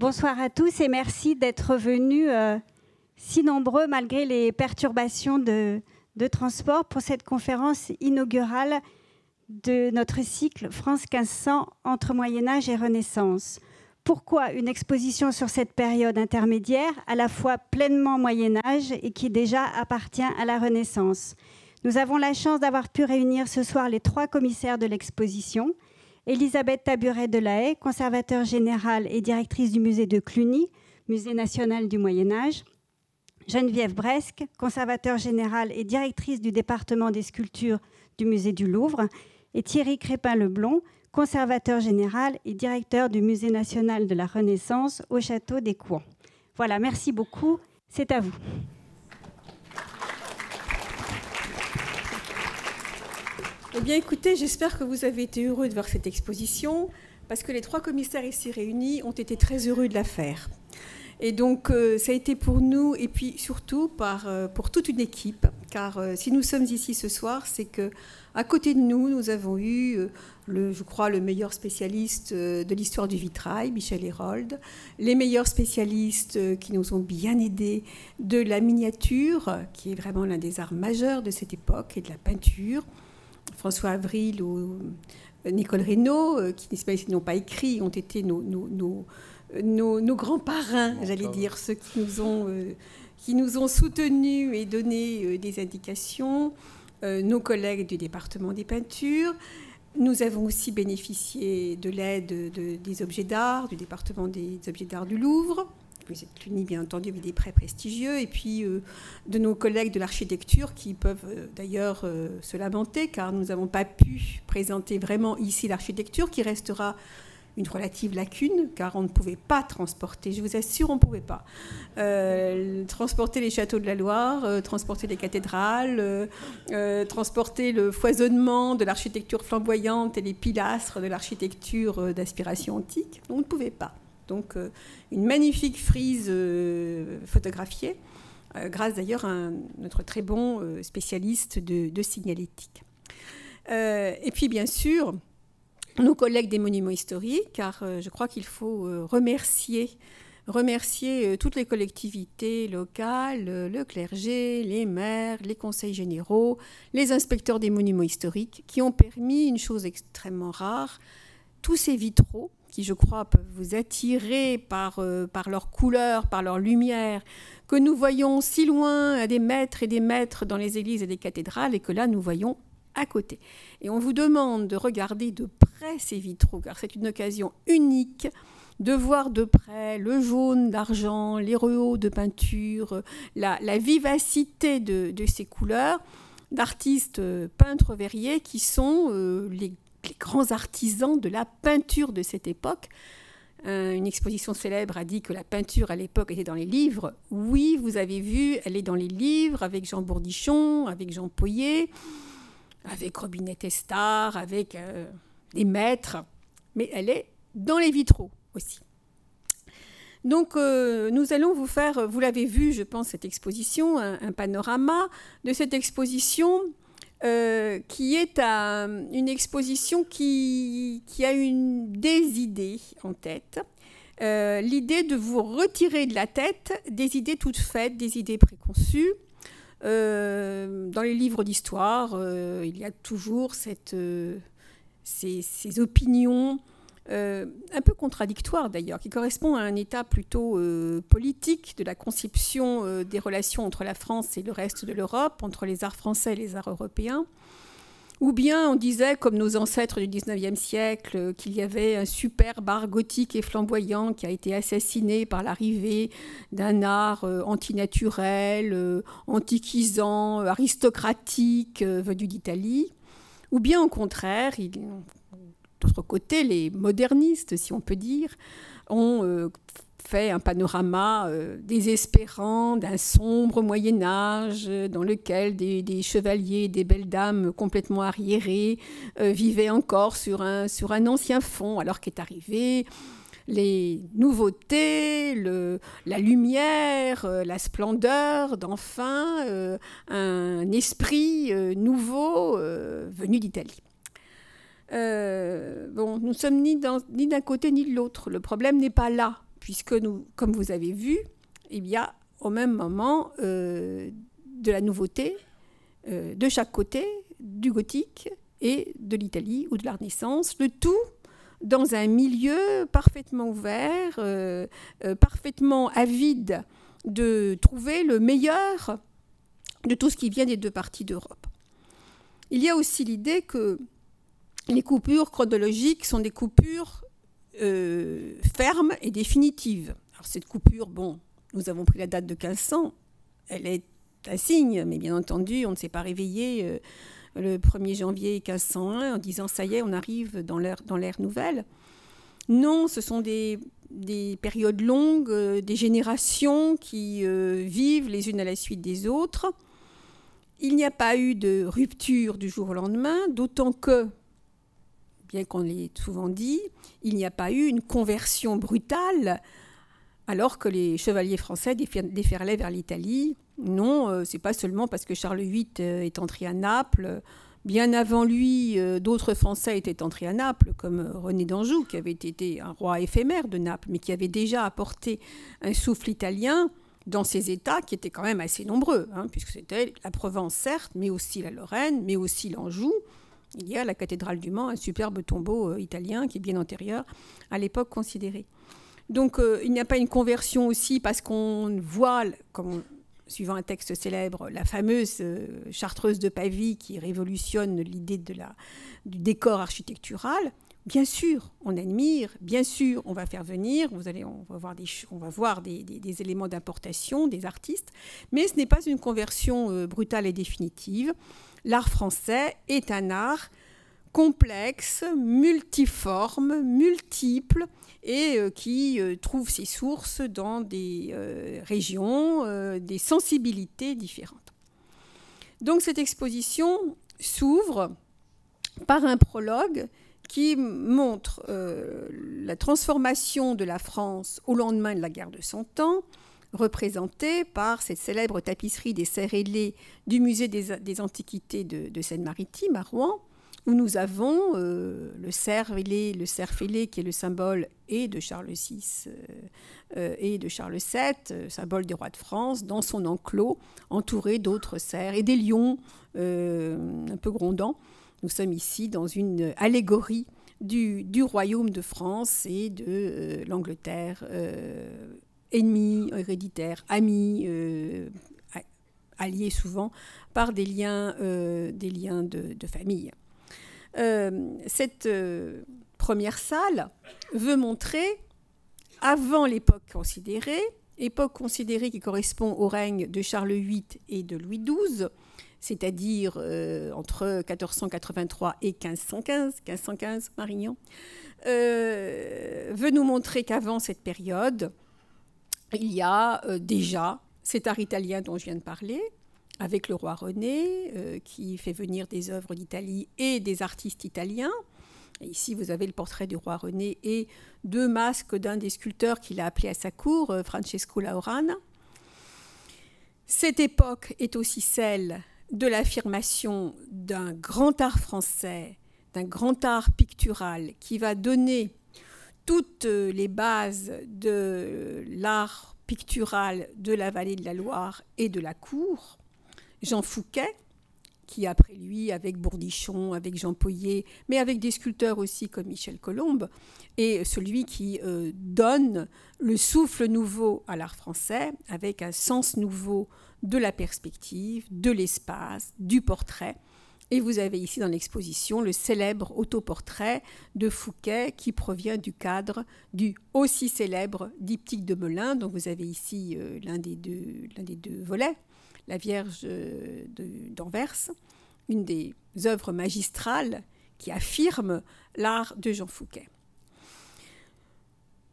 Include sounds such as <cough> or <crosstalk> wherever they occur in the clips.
Bonsoir à tous et merci d'être venus euh, si nombreux malgré les perturbations de, de, transport pour cette conférence inaugurale de notre cycle France 1500 entre Moyen Âge et Renaissance. Pourquoi une exposition sur cette période intermédiaire, à la fois pleinement Moyen Âge et qui déjà appartient à la Renaissance? Nous avons la chance d'avoir pu réunir ce soir les trois commissaires de l'exposition. Elisabeth Taburet de la Haye, conservateur général et directrice du musée de Cluny, musée national du Moyen Âge. Geneviève Bresque, conservateur général et directrice du département des sculptures du musée du Louvre. Et Thierry Crépin-Leblond, conservateur général et directeur du Musée national de la Renaissance au Château des Couans. Voilà, merci beaucoup. C'est à vous. Eh bien, écoutez, j'espère que vous avez été heureux de voir cette exposition, parce que les trois commissaires ici réunis ont été très heureux de la faire. Et donc, euh, ça a été pour nous, et puis surtout par, euh, pour toute une équipe, car euh, si nous sommes ici ce soir, c'est que à côté de nous, nous avons eu, je crois, le meilleur spécialiste de l'histoire du vitrail, Michel Hérold, les meilleurs spécialistes qui nous ont bien aidés de la miniature, qui est vraiment l'un des arts majeurs de cette époque, et de la peinture, François Avril ou Nicole Reynaud, qui n'ont pas écrit, ont été nos, nos, nos, nos grands parrains, j'allais dire, ceux qui nous ont, qui nous ont soutenus et donné des indications. Euh, nos collègues du département des peintures. Nous avons aussi bénéficié de l'aide des objets d'art, du département des objets d'art du Louvre. Vous êtes unis, bien entendu, avec des prêts prestigieux. Et puis euh, de nos collègues de l'architecture qui peuvent euh, d'ailleurs se lamenter car nous n'avons pas pu présenter vraiment ici l'architecture qui restera une relative lacune, car on ne pouvait pas transporter, je vous assure, on ne pouvait pas, euh, transporter les châteaux de la Loire, euh, transporter les cathédrales, euh, transporter le foisonnement de l'architecture flamboyante et les pilastres de l'architecture d'aspiration antique. On ne pouvait pas. Donc une magnifique frise photographiée, grâce d'ailleurs à notre très bon spécialiste de, signalétique. et puis bien sûr, nos collègues des monuments historiques, car euh, je crois qu'il faut euh, remercier, remercier euh, toutes les collectivités locales, le clergé, les maires, les conseils généraux, les inspecteurs des monuments historiques, qui ont permis une chose extrêmement rare, tous ces vitraux qui, je crois, peuvent vous attirer par, par leur couleur, par leur lumière, que nous voyons si loin à des mètres et des mètres dans les églises et les cathédrales, et que là, nous voyons à côté. Et on vous demande de regarder de près ces vitraux, car c'est une occasion unique de voir de près le jaune d'argent, les rehauts de peinture, la, vivacité de, ces couleurs d'artistes euh, peintres verriers qui sont euh, les, grands artisans de la peinture de cette époque. Euh, une exposition célèbre a dit que la peinture à l'époque était dans les livres. Oui, vous avez vu, elle est dans les livres avec Jean Bourdichon, avec Jean Poyer avec Robinet Estar, avec euh, maîtres, mais elle est dans les vitraux aussi. Donc euh, nous allons vous faire, vous l'avez vu, je pense, cette exposition, un, panorama de cette exposition euh, qui est une exposition qui, a une, des idées en tête. L'idée de vous retirer de la tête des idées toutes faites, des idées préconçues, euh, dans les livres d'histoire, euh, il y a toujours euh, ces, opinions un peu contradictoires d'ailleurs, qui correspondent à un état plutôt politique de la conception des relations entre la France et le reste de l'Europe, entre les arts français et les arts européens. Ou bien on disait, comme nos ancêtres du 19e siècle, qu'il y avait un superbe art gothique et flamboyant qui a été assassiné par l'arrivée d'un art euh, antinaturel, euh, antiquisant, aristocratique euh, venu d'Italie. Ou bien au contraire, d'autre côté, les modernistes, si on peut dire, ont fait un panorama euh, désespérant d'un sombre Moyen Âge euh, dans lequel des, chevaliers, des belles dames complètement arriérées euh, vivaient encore sur un, ancien fond, alors qu'est arrivé les nouveautés, la lumière, la splendeur d'enfin un esprit nouveau venu d'Italie. Bon, nous sommes ni d'un côté ni de l'autre. Le problème n'est pas là puisque nous, comme vous avez vu, il y a au même moment de la nouveauté de chaque côté, du gothique et de l'Italie ou de la Renaissance, le tout dans un milieu parfaitement ouvert, euh, euh, parfaitement avide de trouver le meilleur de tout ce qui vient des deux parties d'Europe. Il y a aussi l'idée que les coupures chronologiques sont des coupures euh, fermes et définitives. Alors cette coupure, bon, nous avons pris la date de 1500, elle est un signe, mais bien entendu, on ne s'est pas réveillé le 1er janvier 1501 en disant ça y est, on arrive dans l'ère nouvelle. Non, ce sont des, périodes longues, euh, des générations qui euh, vivent les unes à la suite des autres. Il n'y a pas eu de rupture du jour au lendemain, d'autant que, bien qu'on l'ait souvent dit, il n'y a pas eu une conversion brutale alors que les chevaliers français déferlaient vers l'Italie non, euh, c'est pas seulement parce que Charles VIII euh, est entré à Naples. Bien avant lui, euh, d'autres Français étaient entrés à Naples, comme René d'Anjou, qui avait été un roi éphémère de Naples, mais qui avait déjà apporté un souffle italien dans ces États qui étaient quand même assez nombreux, hein, puisque c'était la Provence, certes, mais aussi la Lorraine, mais aussi l'Anjou. Il y a la cathédrale du Mans, un superbe tombeau italien qui est bien antérieur à l'époque considérée. Donc il n'y a pas une conversion aussi parce qu'on voit, comme suivant un texte célèbre, la fameuse euh, chartreuse de Pavie qui révolutionne l'idée de la, du décor architectural. Bien sûr, on admire, bien sûr, on va faire venir, vous allez, on va voir des, on va voir des, des, éléments d'importation, des artistes, mais ce n'est pas une conversion euh, brutale et définitive. L'art français est un art complexe, multiforme, multiple, et euh, qui euh, trouve ses sources dans des euh, régions, des sensibilités différentes. Donc cette exposition s'ouvre par un prologue qui montre la transformation de la France au lendemain de la guerre de Cent Ans, représentée par cette célèbre tapisserie des serres ailées du musée des, Antiquités de, Seine-Maritime à Rouen, où nous avons euh, le cerf ailé, le cerf fêlé qui est le symbole et de Charles VI euh, euh, et de Charles VII, symbole des rois de France, dans son enclos, entouré d'autres cerfs et des lions un peu grondants. Nous sommes ici dans une allégorie du royaume de France et de l'Angleterre, ennemi héréditaire, ami, allié souvent par des liens, des liens de famille. Euh, cette euh, première salle veut montrer, avant l'époque considérée, époque considérée qui correspond au règne de Charles VIII et de Louis XII, c'est-à-dire euh, entre 1483 et 1515, 1515 Marignan, veut nous montrer qu'avant cette période, il y a déjà cet art italien dont je viens de parler, avec le roi René, euh, qui fait venir des œuvres d'Italie et des artistes italiens. ici, vous avez le portrait du roi René et deux masques d'un des sculpteurs qu'il a appelé à sa cour, euh, Francesco Laurana. Cette époque est aussi celle de l'affirmation d'un grand art français, d'un grand art pictural qui va donner toutes les bases de l'art pictural de la vallée de la Loire et de la cour. Jean Fouquet, qui après lui, avec Bourdichon, avec Jean Poyer, mais avec des sculpteurs aussi comme Michel Colombe, est celui qui euh, donne le souffle nouveau à l'art français, avec un sens nouveau de la perspective, de l'espace, du portrait. Et vous avez ici dans l'exposition le célèbre autoportrait de Fouquet qui provient du cadre du aussi célèbre diptyque de Melun, dont vous avez ici euh, l'un des, des deux volets la Vierge d'Anvers, une des œuvres magistrales qui affirme l'art de Jean Fouquet.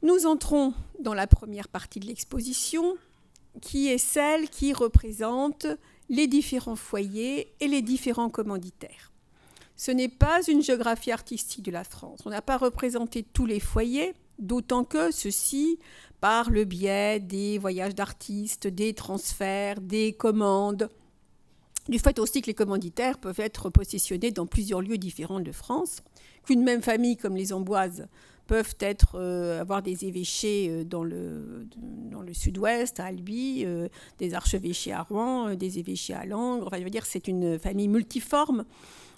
Nous entrons dans la première partie de l'exposition, qui est celle qui représente les différents foyers et les différents commanditaires. Ce n'est pas une géographie artistique de la France. On n'a pas représenté tous les foyers, d'autant que ceux-ci par le biais des voyages d'artistes, des transferts, des commandes, du fait aussi que les commanditaires peuvent être positionnés dans plusieurs lieux différents de France, qu'une même famille comme les Amboises peuvent être, avoir des évêchés dans le, dans le sud-ouest, à Albi, des archevêchés à Rouen, des évêchés à Langres. Enfin, je veux dire, c'est une famille multiforme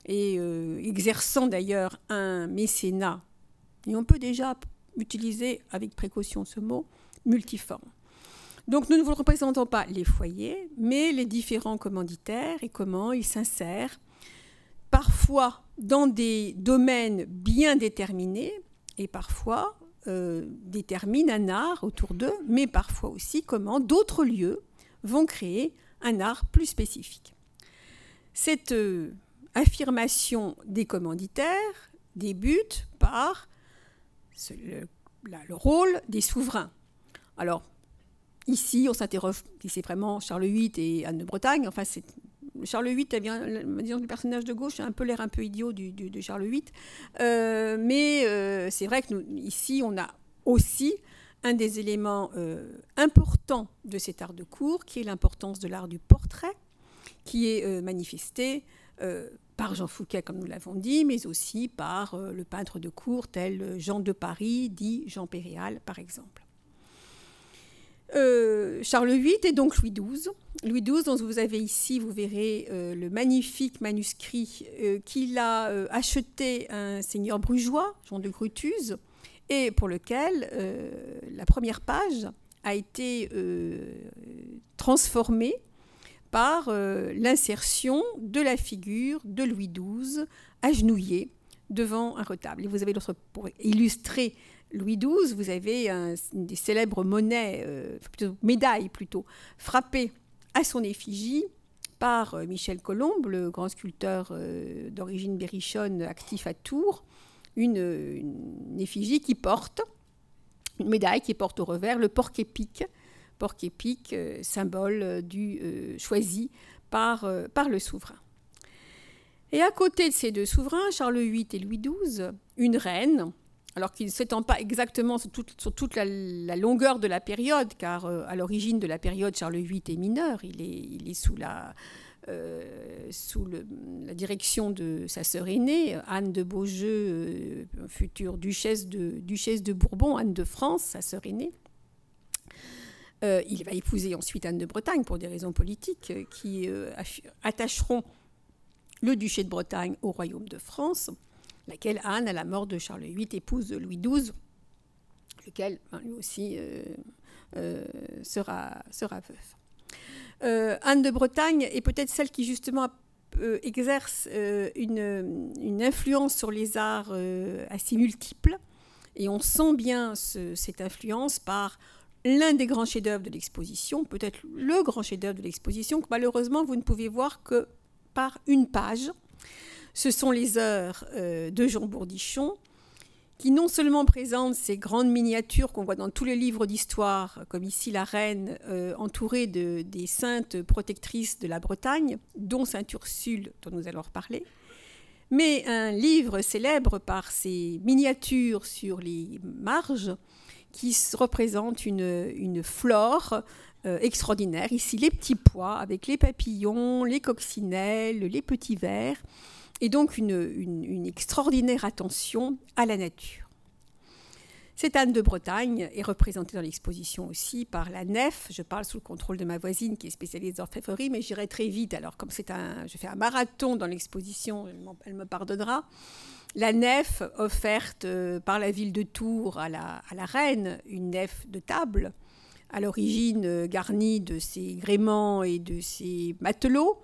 et exerçant d'ailleurs un mécénat. Et on peut déjà utiliser avec précaution ce mot, multiforme. Donc nous ne vous représentons pas les foyers, mais les différents commanditaires et comment ils s'insèrent, parfois dans des domaines bien déterminés, et parfois euh, déterminent un art autour d'eux, mais parfois aussi comment d'autres lieux vont créer un art plus spécifique. Cette euh, affirmation des commanditaires débute par le, le rôle des souverains. Alors, Ici, on s'interroge si c'est vraiment Charles VIII et Anne de Bretagne. Enfin, c'est Charles VIII, eh bien, disons le personnage de gauche a un peu l'air un peu idiot de Charles VIII. Euh, mais euh, c'est vrai que ici, on a aussi un des éléments euh, importants de cet art de cour, qui est l'importance de l'art du portrait, qui est manifesté par Jean Fouquet, comme nous l'avons dit, mais aussi par le peintre de cour tel Jean de Paris, dit Jean Péréal, par exemple. Euh, Charles VIII et donc Louis XII. Louis XII, dont vous avez ici, vous verrez euh, le magnifique manuscrit euh, qu'il a acheté un seigneur brugeois, Jean de Grutuse, et pour lequel la première page a été transformée par l'insertion de la figure de Louis XII agenouillé devant un retable. Et vous avez l'autre pour illustrer Louis XII, vous avez des célèbres monnaies, euh, médailles plutôt, frappées à son effigie par euh, Michel Colombe, le grand sculpteur euh, d'origine berrichonne actif à Tours, une, effigie qui porte, une médaille qui porte au revers le porc-épic, porc-épic, symbole du choisi par, par le souverain. Et à côté de ces deux souverains, Charles VIII et Louis XII, une reine, alors qu'il ne s'étend pas exactement sur toute, la, longueur de la période, car euh, à l'origine de la période, Charles VIII est mineur, il est, sous, la, euh, direction de sa sœur aînée, Anne de Beaujeu, euh, future duchesse de, duchesse de Bourbon, Anne de France, sa sœur aînée. il va épouser ensuite Anne de Bretagne pour des raisons politiques qui attacheront le duché de Bretagne au royaume de France laquelle Anne, à la mort de Charles VIII, épouse Louis XII, lequel ben, lui aussi euh, euh, sera, sera veuf. Euh, Anne de Bretagne est peut-être celle qui justement exerce une, influence sur les arts assez multiples, et on sent bien cette influence par l'un des grands chefs-d'œuvre de l'exposition, peut-être le grand chef-d'œuvre de l'exposition, que malheureusement vous ne pouvez voir que par une page, ce sont les heures euh, de Jean Bourdichon, qui non seulement présentent ces grandes miniatures qu'on voit dans tous les livres d'histoire, comme ici la reine euh, entourée de, des saintes protectrices de la Bretagne, dont Sainte Ursule, dont nous allons reparler, mais un livre célèbre par ses miniatures sur les marges, qui représentent une, flore euh, extraordinaire. Ici, les petits pois avec les papillons, les coccinelles, les petits vers et donc une, extraordinaire attention à la nature. Cette Anne de Bretagne est représentée dans l'exposition aussi par la nef. Je parle sous le contrôle de ma voisine qui est spécialisée en d'orfèvrerie, mais j'irai très vite. Alors, comme c'est un, je fais un marathon dans l'exposition, elle, me pardonnera. La nef offerte euh, par la ville de Tours à la, à la reine, une nef de table, à l'origine euh, garnie de ses gréements et de ses matelots,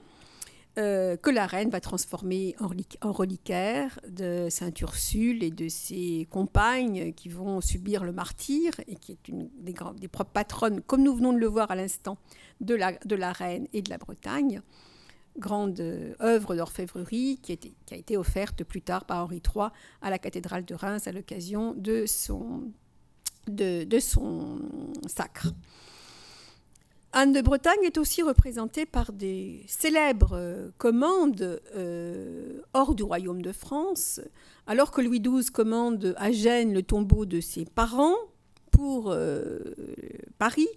euh, que la reine va transformer en, reliquaire de Sainte Ursule et de ses compagnes qui vont subir le martyr et qui est une des, des propres patronnes, comme nous venons de le voir à l'instant, de la, de la reine et de la Bretagne. Grande euh, œuvre d'orfèvrerie qui, a été offerte plus tard par Henri III à la cathédrale de Reims à l'occasion de son, de son sacre. Anne de Bretagne est aussi représentée par des célèbres euh, commandes euh, hors du royaume de France, alors que Louis XII commande à Gênes le tombeau de ses parents pour euh, Paris.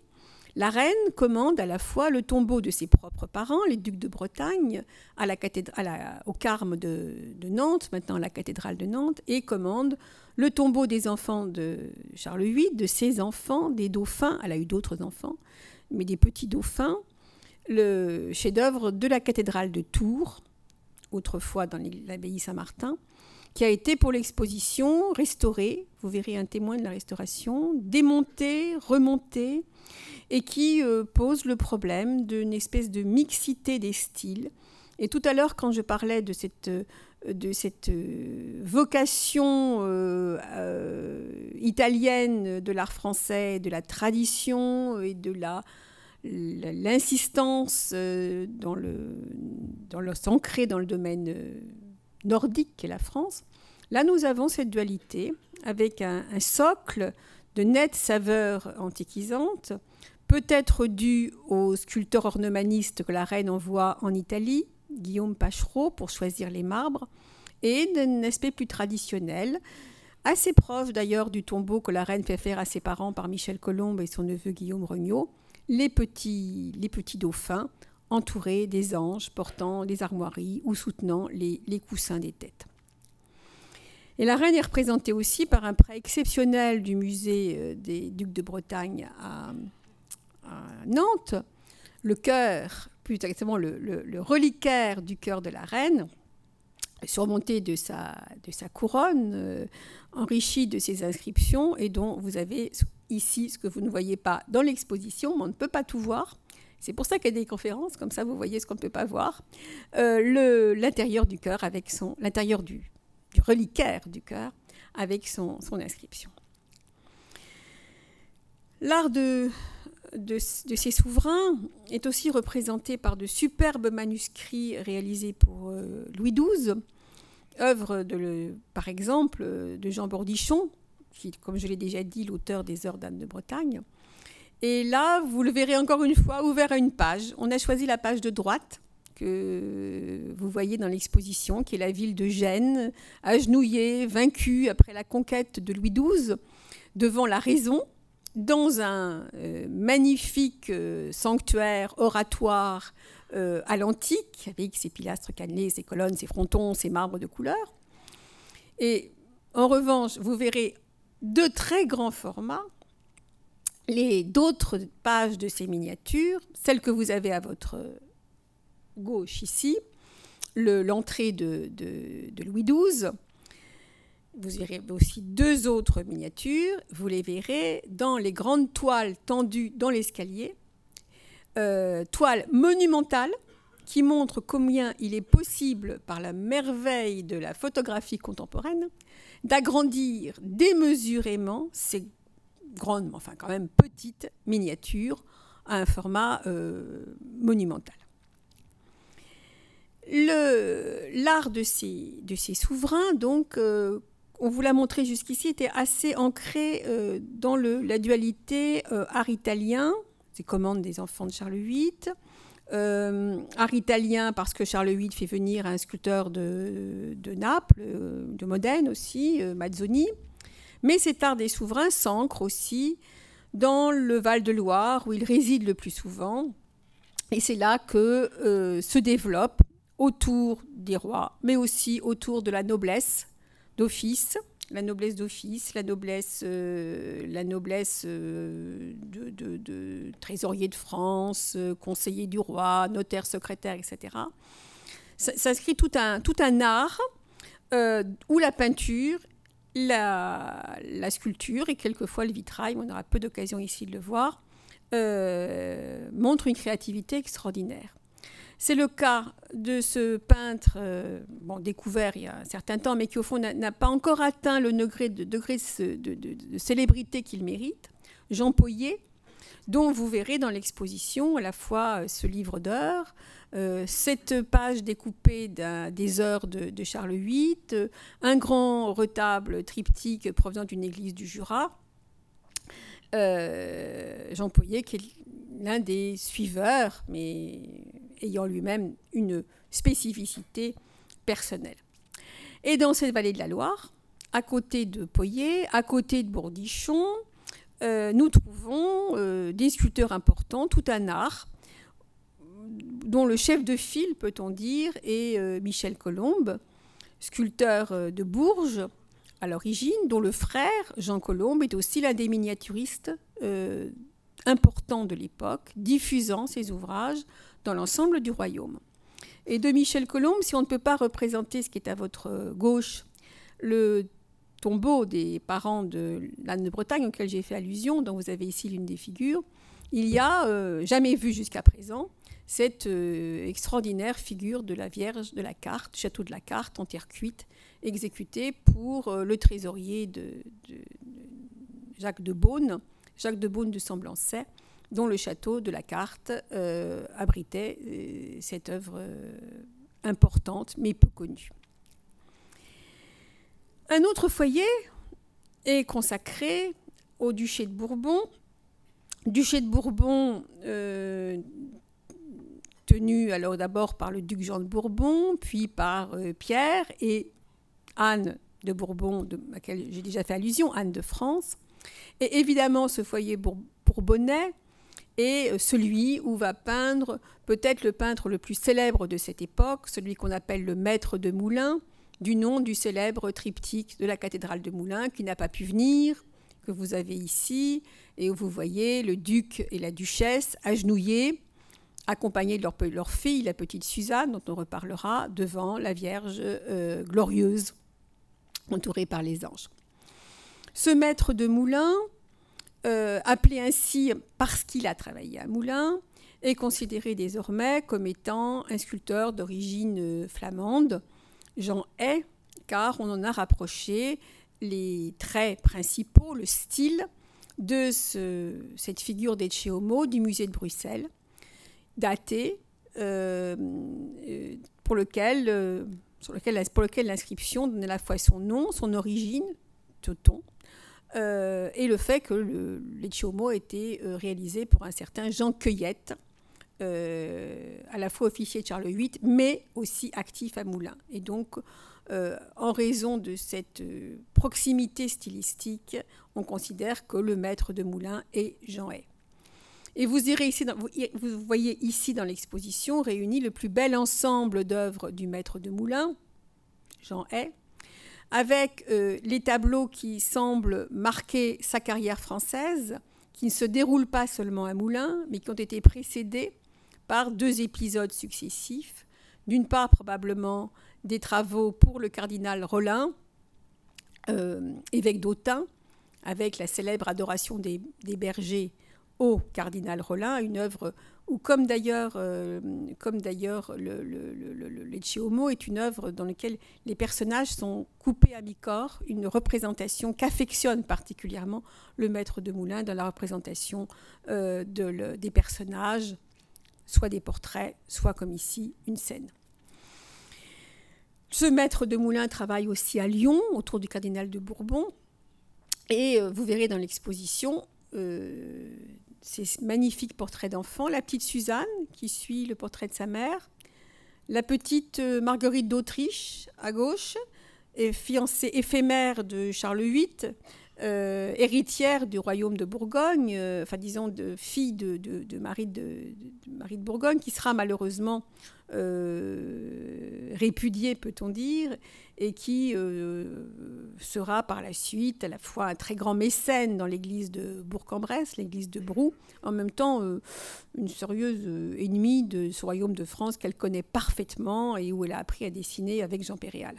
La reine commande à la fois le tombeau de ses propres parents, les ducs de Bretagne, au Carme de, Nantes, maintenant la cathédrale de Nantes, et commande le tombeau des enfants de Charles VIII, de ses enfants, des dauphins, elle a eu d'autres enfants, mais des petits dauphins, le chef-d'œuvre de la cathédrale de Tours, autrefois dans l'abbaye Saint-Martin, qui a été pour l'exposition restauré, vous verrez un témoin de la restauration, démonté, remonté, et qui euh, pose le problème d'une espèce de mixité des styles. Et tout à l'heure, quand je parlais de cette, euh, de cette euh, vocation italienne de l'art français, de la tradition et de la l'insistance dans le, dans le s'ancrer dans le domaine nordique qu'est la France, là nous avons cette dualité avec un, socle de nette saveur antiquisante, peut-être dû au sculpteur ornemaniste que la reine envoie en Italie, Guillaume Pachereau, pour choisir les marbres, et d'un aspect plus traditionnel, assez proche d'ailleurs du tombeau que la reine fait faire à ses parents par Michel Colombe et son neveu Guillaume Regnault, les petits, les petits dauphins entourés des anges portant les armoiries ou soutenant les, coussins des têtes. Et la reine est représentée aussi par un prêt exceptionnel du musée euh, des Ducs de Bretagne à, Nantes, le cœur, plus exactement le, reliquaire du cœur de la reine, surmonté de sa, couronne, euh, enrichi de ses inscriptions, et dont vous avez ici ce que vous ne voyez pas dans l'exposition, mais on ne peut pas tout voir. C'est pour ça qu'il y a des conférences, comme ça vous voyez ce qu'on ne peut pas voir. Euh, l'intérieur du cœur, avec son, l'intérieur du, du, reliquaire du cœur, avec son, son inscription. L'art de, de, ces souverains est aussi représenté par de superbes manuscrits réalisés pour euh, Louis XII, œuvre de, par exemple de Jean Bordichon, qui, comme je l'ai déjà dit, l'auteur des Heures d'Anne de Bretagne, et là, vous le verrez encore une fois, ouvert à une page. On a choisi la page de droite que vous voyez dans l'exposition, qui est la ville de Gênes, agenouillée, vaincue après la conquête de Louis XII, devant la raison, dans un euh, magnifique euh, sanctuaire oratoire euh, à l'antique, avec ses pilastres cannelés, ses colonnes, ses frontons, ses marbres de couleur. Et en revanche, vous verrez deux très grands formats les d'autres pages de ces miniatures, celles que vous avez à votre gauche ici, l'entrée de, de, Louis XII. Vous verrez aussi deux autres miniatures. Vous les verrez dans les grandes toiles tendues dans l'escalier. Euh, toiles monumentales qui montrent combien il est possible, par la merveille de la photographie contemporaine, d'agrandir démesurément ces grande, enfin quand même petite miniature à un format euh, monumental. L'art de ces, de ces souverains, donc, euh, on vous l'a montré jusqu'ici, était assez ancré euh, dans le, la dualité art italien, c'est commandes des enfants de Charles VIII, art italien parce que Charles VIII fait venir un sculpteur de, de Naples, de Modène aussi, Mazzoni, mais cet art des souverains s'ancre aussi dans le Val-de-Loire, où il réside le plus souvent. Et c'est là que euh, se développe autour des rois, mais aussi autour de la noblesse d'office, la noblesse d'office, la noblesse, euh, la noblesse euh, de, trésorier de France, conseiller du roi, notaire secrétaire, etc. Ça s'inscrit tout un, tout un art où la peinture la, sculpture et quelquefois le vitrail, on aura peu d'occasion ici de le voir, euh, montre une créativité extraordinaire. C'est le cas de ce peintre, euh, découvert il y a un certain temps, mais qui au fond n'a pas encore atteint le degré de, célébrité qu'il mérite, Jean Poyer, dont vous verrez dans l'exposition à la fois euh, ce livre d'heures, euh, cette page découpée des heures de, Charles VIII, euh, un grand retable triptyque provenant d'une église du Jura. Jean Poyer, qui est l'un des suiveurs, mais ayant lui-même une spécificité personnelle. Et dans cette vallée de la Loire, à côté de Poyer, à côté de Bourdichon, euh, nous trouvons euh, des sculpteurs importants, tout un art, dont le chef de file, peut-on dire, est Michel Colombe, sculpteur de Bourges à l'origine, dont le frère, Jean Colombe, est aussi l'un des miniaturistes importants de l'époque, diffusant ses ouvrages dans l'ensemble du royaume. Et de Michel Colombe, si on ne peut pas représenter ce qui est à votre gauche, le tombeau des parents de l'Anne de Bretagne, auquel j'ai fait allusion, dont vous avez ici l'une des figures, il y a, euh, jamais vu jusqu'à présent, cette euh, extraordinaire figure de la Vierge de la Carte, château de la Carte, en terre cuite, exécutée pour euh, le trésorier de, Jacques de Beaune, Jacques de Beaune de Semblançay, dont le château de la Carte abritait cette œuvre importante mais peu connue. Un autre foyer est consacré au duché de Bourbon. Duché de Bourbon euh, tenu alors d'abord par le duc Jean de Bourbon, puis par euh, Pierre et Anne de Bourbon, à laquelle j'ai déjà fait allusion, Anne de France. Et évidemment, ce foyer bourbonnais est euh, celui où va peindre peut-être le peintre le plus célèbre de cette époque, celui qu'on appelle le maître de Moulins, du nom du célèbre triptyque de la cathédrale de Moulins qui n'a pas pu venir, que vous avez ici, et où vous voyez le duc et la duchesse agenouillés, accompagnés de leur, leur fille, la petite Suzanne, dont on reparlera, devant la Vierge euh, glorieuse, entourée par les anges. Ce maître de Moulins, euh, appelé ainsi parce qu'il a travaillé à Moulins, est considéré désormais comme étant un sculpteur d'origine euh, flamande, Jean est, car on en a rapproché les traits principaux, le style de cette figure d'Ecce du musée de Bruxelles, daté, euh, pour lequel, sur lequel, l'inscription donne à la fois son nom, son origine, Teuton, et le fait que l'Ecce Homo a été réalisé pour un certain Jean Cueillette, euh, à la fois officier de Charles VIII, mais aussi actif à Moulins. Et donc, euh, en raison de cette euh, proximité stylistique, on considère que le maître de Moulins est Jean Hay. Et vous, voyez ici dans l'exposition réuni le plus bel ensemble d'œuvres du maître de Moulins, Jean Hay, avec les tableaux qui semblent marquer sa carrière française, qui ne se déroulent pas seulement à Moulins, mais qui ont été précédés par deux épisodes successifs. D'une part, probablement des travaux pour le cardinal Rollin, euh, évêque d'Autun, avec la célèbre adoration des, bergers au cardinal Rollin, une œuvre où, comme d'ailleurs, euh, comme d'ailleurs le, le, est une œuvre dans laquelle les personnages sont coupés à mi-corps, une représentation qu'affectionne particulièrement le maître de Moulin dans la représentation euh, de, des personnages soit des portraits, soit comme ici, une scène. Ce maître de moulin travaille aussi à Lyon, autour du cardinal de Bourbon. Et euh, vous verrez dans l'exposition ces magnifiques portraits d'enfants. La petite Suzanne, qui suit le portrait de sa mère. La petite euh, Marguerite d'Autriche, à gauche, fiancée éphémère de Charles VIII, euh, héritière du royaume de Bourgogne, euh, enfin disons de fille de, Marie, de, Marie de Bourgogne, qui sera malheureusement euh, répudiée, peut-on dire, et qui sera par la suite à la fois un très grand mécène dans l'église de Bourg-en-Bresse, l'église de Brou, en même temps une sérieuse ennemie de ce royaume de France qu'elle connaît parfaitement et où elle a appris à dessiner avec Jean Péréal.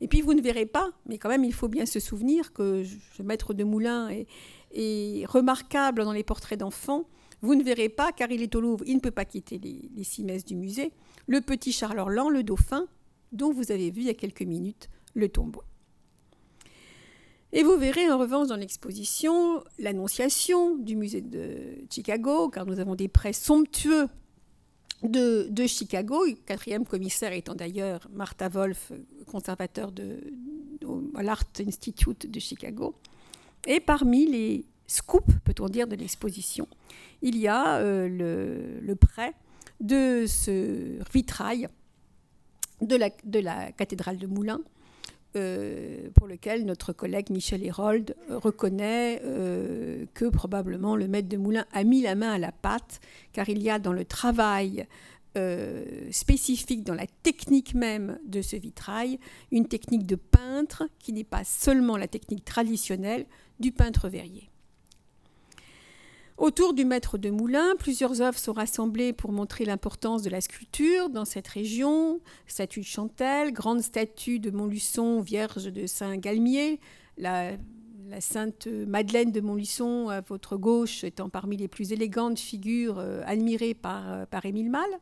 Et puis vous ne verrez pas, mais quand même il faut bien se souvenir que ce maître de moulin est, remarquable dans les portraits d'enfants. Vous ne verrez pas, car il est au Louvre, il ne peut pas quitter les, les six messes du musée, le petit Charles Orlan, le dauphin, dont vous avez vu il y a quelques minutes le tombeau. Et vous verrez en revanche dans l'exposition l'annonciation du musée de Chicago, car nous avons des prêts somptueux de, Chicago, quatrième commissaire étant d'ailleurs Martha Wolf, conservateur de, l'Art Institute de Chicago. Et parmi les scoops, peut-on dire, de l'exposition, il y a euh, le, prêt de ce vitrail de la, cathédrale de Moulins, pour lequel notre collègue Michel Hérold reconnaît que probablement le maître de moulin a mis la main à la pâte, car il y a dans le travail spécifique dans la technique même de ce vitrail, une technique de peintre qui n'est pas seulement la technique traditionnelle du peintre verrier. Autour du maître de moulin, plusieurs œuvres sont rassemblées pour montrer l'importance de la sculpture dans cette région. Statue de Chantelle, grande statue de Montluçon, Vierge de Saint-Galmier, la, Sainte Madeleine de Montluçon à votre gauche étant parmi les plus élégantes figures euh, admirées par, euh, par Émile Malle.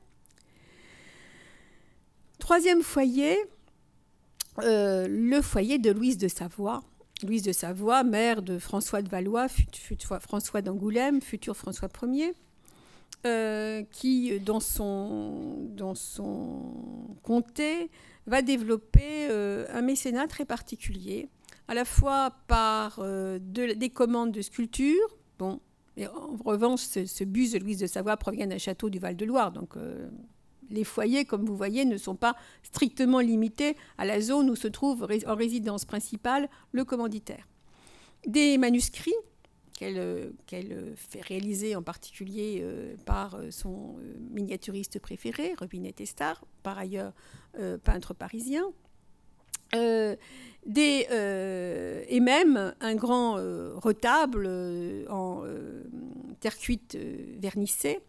Troisième foyer, euh, le foyer de Louise de Savoie, Louise de Savoie, mère de François de Valois, François d'Angoulême, futur François Ier, euh, qui, dans son, comté, va développer euh, un mécénat très particulier, à la fois par euh, des commandes de sculpture, bon, en revanche, ce, ce bus de Louise de Savoie provient d'un château du Val-de-Loire, donc les foyers, comme vous voyez, ne sont pas strictement limités à la zone où se trouve en résidence principale le commanditaire. Des manuscrits qu'elle euh, fait réaliser en particulier euh, par euh, son miniaturiste préféré, Robinet Testard, par ailleurs peintre parisien. et même un grand retable en terre cuite vernissée,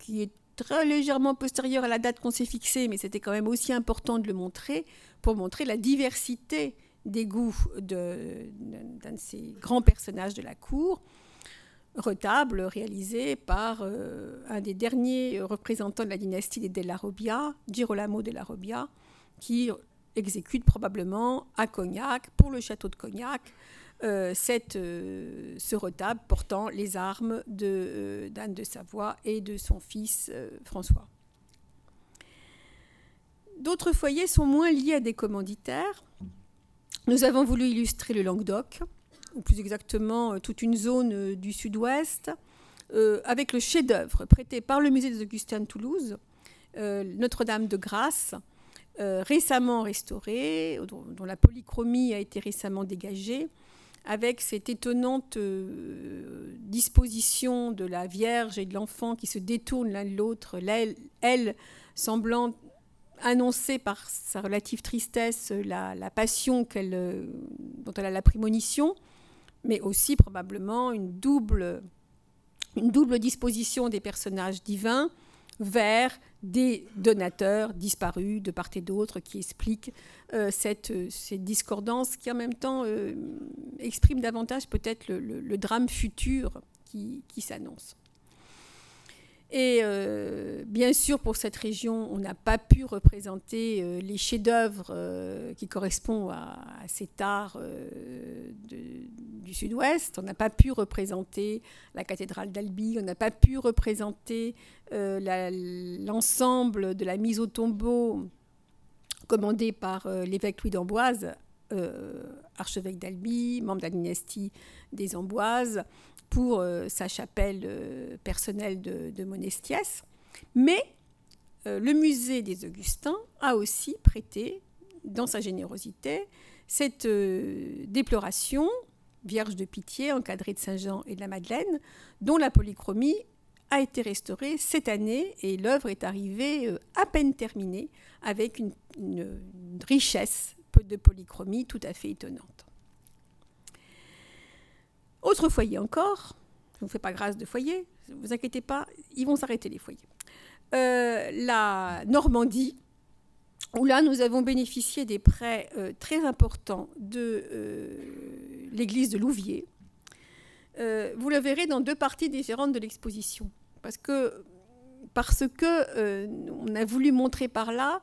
qui est très légèrement postérieur à la date qu'on s'est fixée, mais c'était quand même aussi important de le montrer pour montrer la diversité des goûts d'un de, ces grands personnages de la cour. Retable réalisé par euh, un des derniers représentants de la dynastie des Della Robbia, Girolamo della Robbia, qui exécute probablement à Cognac, pour le château de Cognac, euh, euh, ce retable portant les armes euh, d'Anne de, Savoie et de son fils François. D'autres foyers sont moins liés à des commanditaires. Nous avons voulu illustrer le Languedoc, ou plus exactement toute une zone du sud-ouest, avec le chef-d'œuvre prêté par le musée des Augustins de Toulouse, Notre-Dame de Grâce, récemment restaurée, dont, la polychromie a été récemment dégagée, avec cette étonnante euh, disposition de la Vierge et de l'enfant qui se détournent l'un de l'autre, elle, semblant annoncer par sa relative tristesse la, passion euh, dont elle a la prémonition, mais aussi probablement une double, une double disposition des personnages divins vers des donateurs disparus de part et d'autre qui expliquent euh, cette, cette, discordance qui en même temps euh, exprime davantage peut-être le, drame futur qui s'annonce. Et euh, bien sûr, pour cette région, on n'a pas pu représenter euh, les chefs-d'œuvre euh, qui correspondent à, cet art du Sud-Ouest. On n'a pas pu représenter la cathédrale d'Albi. On n'a pas pu représenter l'ensemble de la mise au tombeau commandée par l'évêque Louis d'Amboise, archevêque d'Albi, membre de la dynastie des Amboises pour euh, sa chapelle euh, personnelle de, Monestiès. Mais euh, le musée des Augustins a aussi prêté, dans sa générosité, cette déploration, Vierge de pitié, encadrée de Saint-Jean et de la Madeleine, dont la polychromie a été restaurée cette année et l'œuvre est arrivée à peine terminée avec une richesse de polychromie tout à fait étonnante. Autre foyer encore, je ne vous fais pas grâce de foyer, ne vous inquiétez pas, ils vont s'arrêter les foyers. Euh, la Normandie, où là nous avons bénéficié des prêts euh, très importants de euh, l'église de Louviers. vous le verrez dans deux parties différentes de l'exposition. Parce que, parce que a voulu montrer par là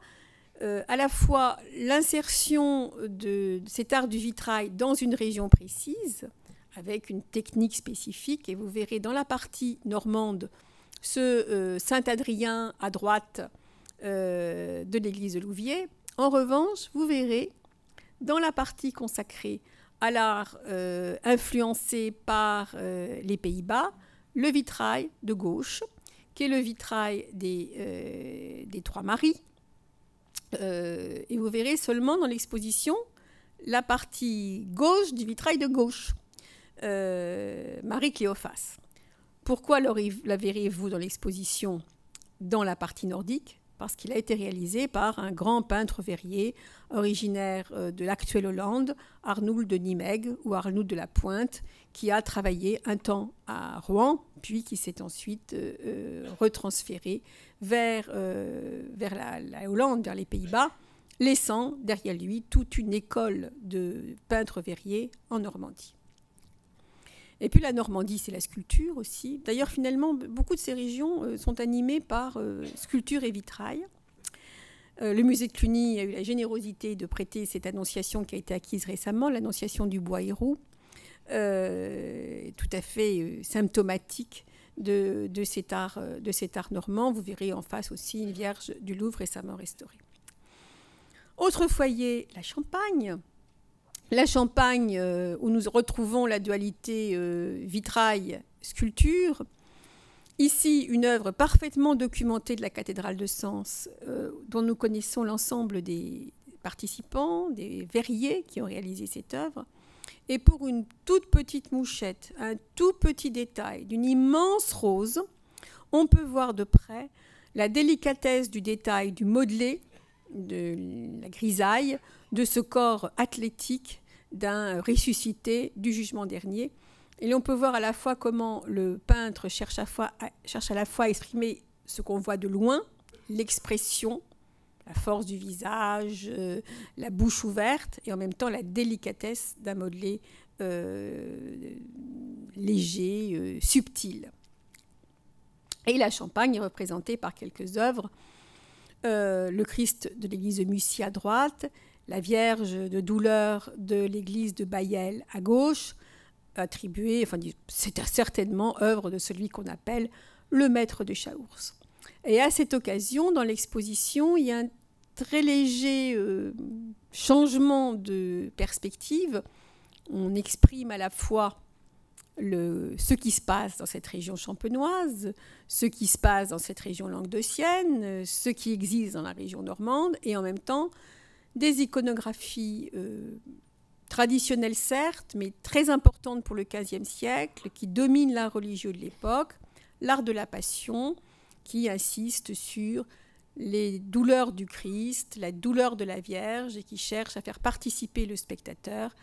à la fois l'insertion de cet art du vitrail dans une région précise, avec une technique spécifique. Et vous verrez dans la partie normande ce euh, Saint-Adrien à droite euh, de l'église de Louviers. En revanche, vous verrez dans la partie consacrée à l'art euh, influencé par les Pays-Bas, le vitrail de gauche, qui est le vitrail des, des Trois Maries. et vous verrez seulement dans l'exposition la partie gauche du vitrail de gauche, Marie Cléophas. Pourquoi la verriez-vous dans l'exposition dans la partie nordique? Parce qu'il a été réalisé par un grand peintre verrier originaire de l'actuelle Hollande, Arnould de Nimègue ou Arnould de la Pointe, qui a travaillé un temps à Rouen, puis qui s'est ensuite retransféré vers, vers la Hollande, vers les Pays-Bas laissant derrière lui toute une école de peintres verriers en Normandie. Et puis la Normandie, c'est la sculpture aussi. D'ailleurs, finalement, beaucoup de ces régions euh, sont animées par euh, sculpture et vitrail. Euh, le musée de Cluny a eu la générosité de prêter cette annonciation qui a été acquise récemment, l'annonciation du bois héroux, tout à fait symptomatique de, de, cet art, de cet art normand. Vous verrez en face aussi une Vierge du Louvre récemment restaurée. Autre foyer, la Champagne. La Champagne, euh, où nous retrouvons la dualité euh, vitrail-sculpture. Ici, une œuvre parfaitement documentée de la cathédrale de Sens, euh, dont nous connaissons l'ensemble des participants, des verriers qui ont réalisé cette œuvre. Et pour une toute petite mouchette, un tout petit détail d'une immense rose, on peut voir de près la délicatesse du détail du modelé de la grisaille de ce corps athlétique d'un ressuscité du jugement dernier. Et l'on peut voir à la fois comment le peintre cherche à, cherche à la fois à exprimer ce qu'on voit de loin, l'expression, la force du visage, euh, la bouche ouverte, et en même temps la délicatesse d'un modelé euh, léger, euh, subtil. Et la Champagne est représentée par quelques œuvres le Christ de l'église de Mussy à droite, la Vierge de douleur de l'église de Bayel à gauche, attribuée, enfin, c'est certainement œuvre de celui qu'on appelle le maître de Chaours. Et à cette occasion, dans l'exposition, il y a un très léger euh, changement de perspective. On exprime à la fois ce qui se passe dans cette région champenoise, ce qui se passe dans cette région languedocienne, ce qui existe dans la région normande, et en même temps des iconographies euh, traditionnelles certes, mais très importantes pour le XVe siècle, qui dominent l'art religieux de l'époque, l'art de la passion, qui insiste sur les douleurs du Christ, la douleur de la Vierge, et qui cherche à faire participer le spectateur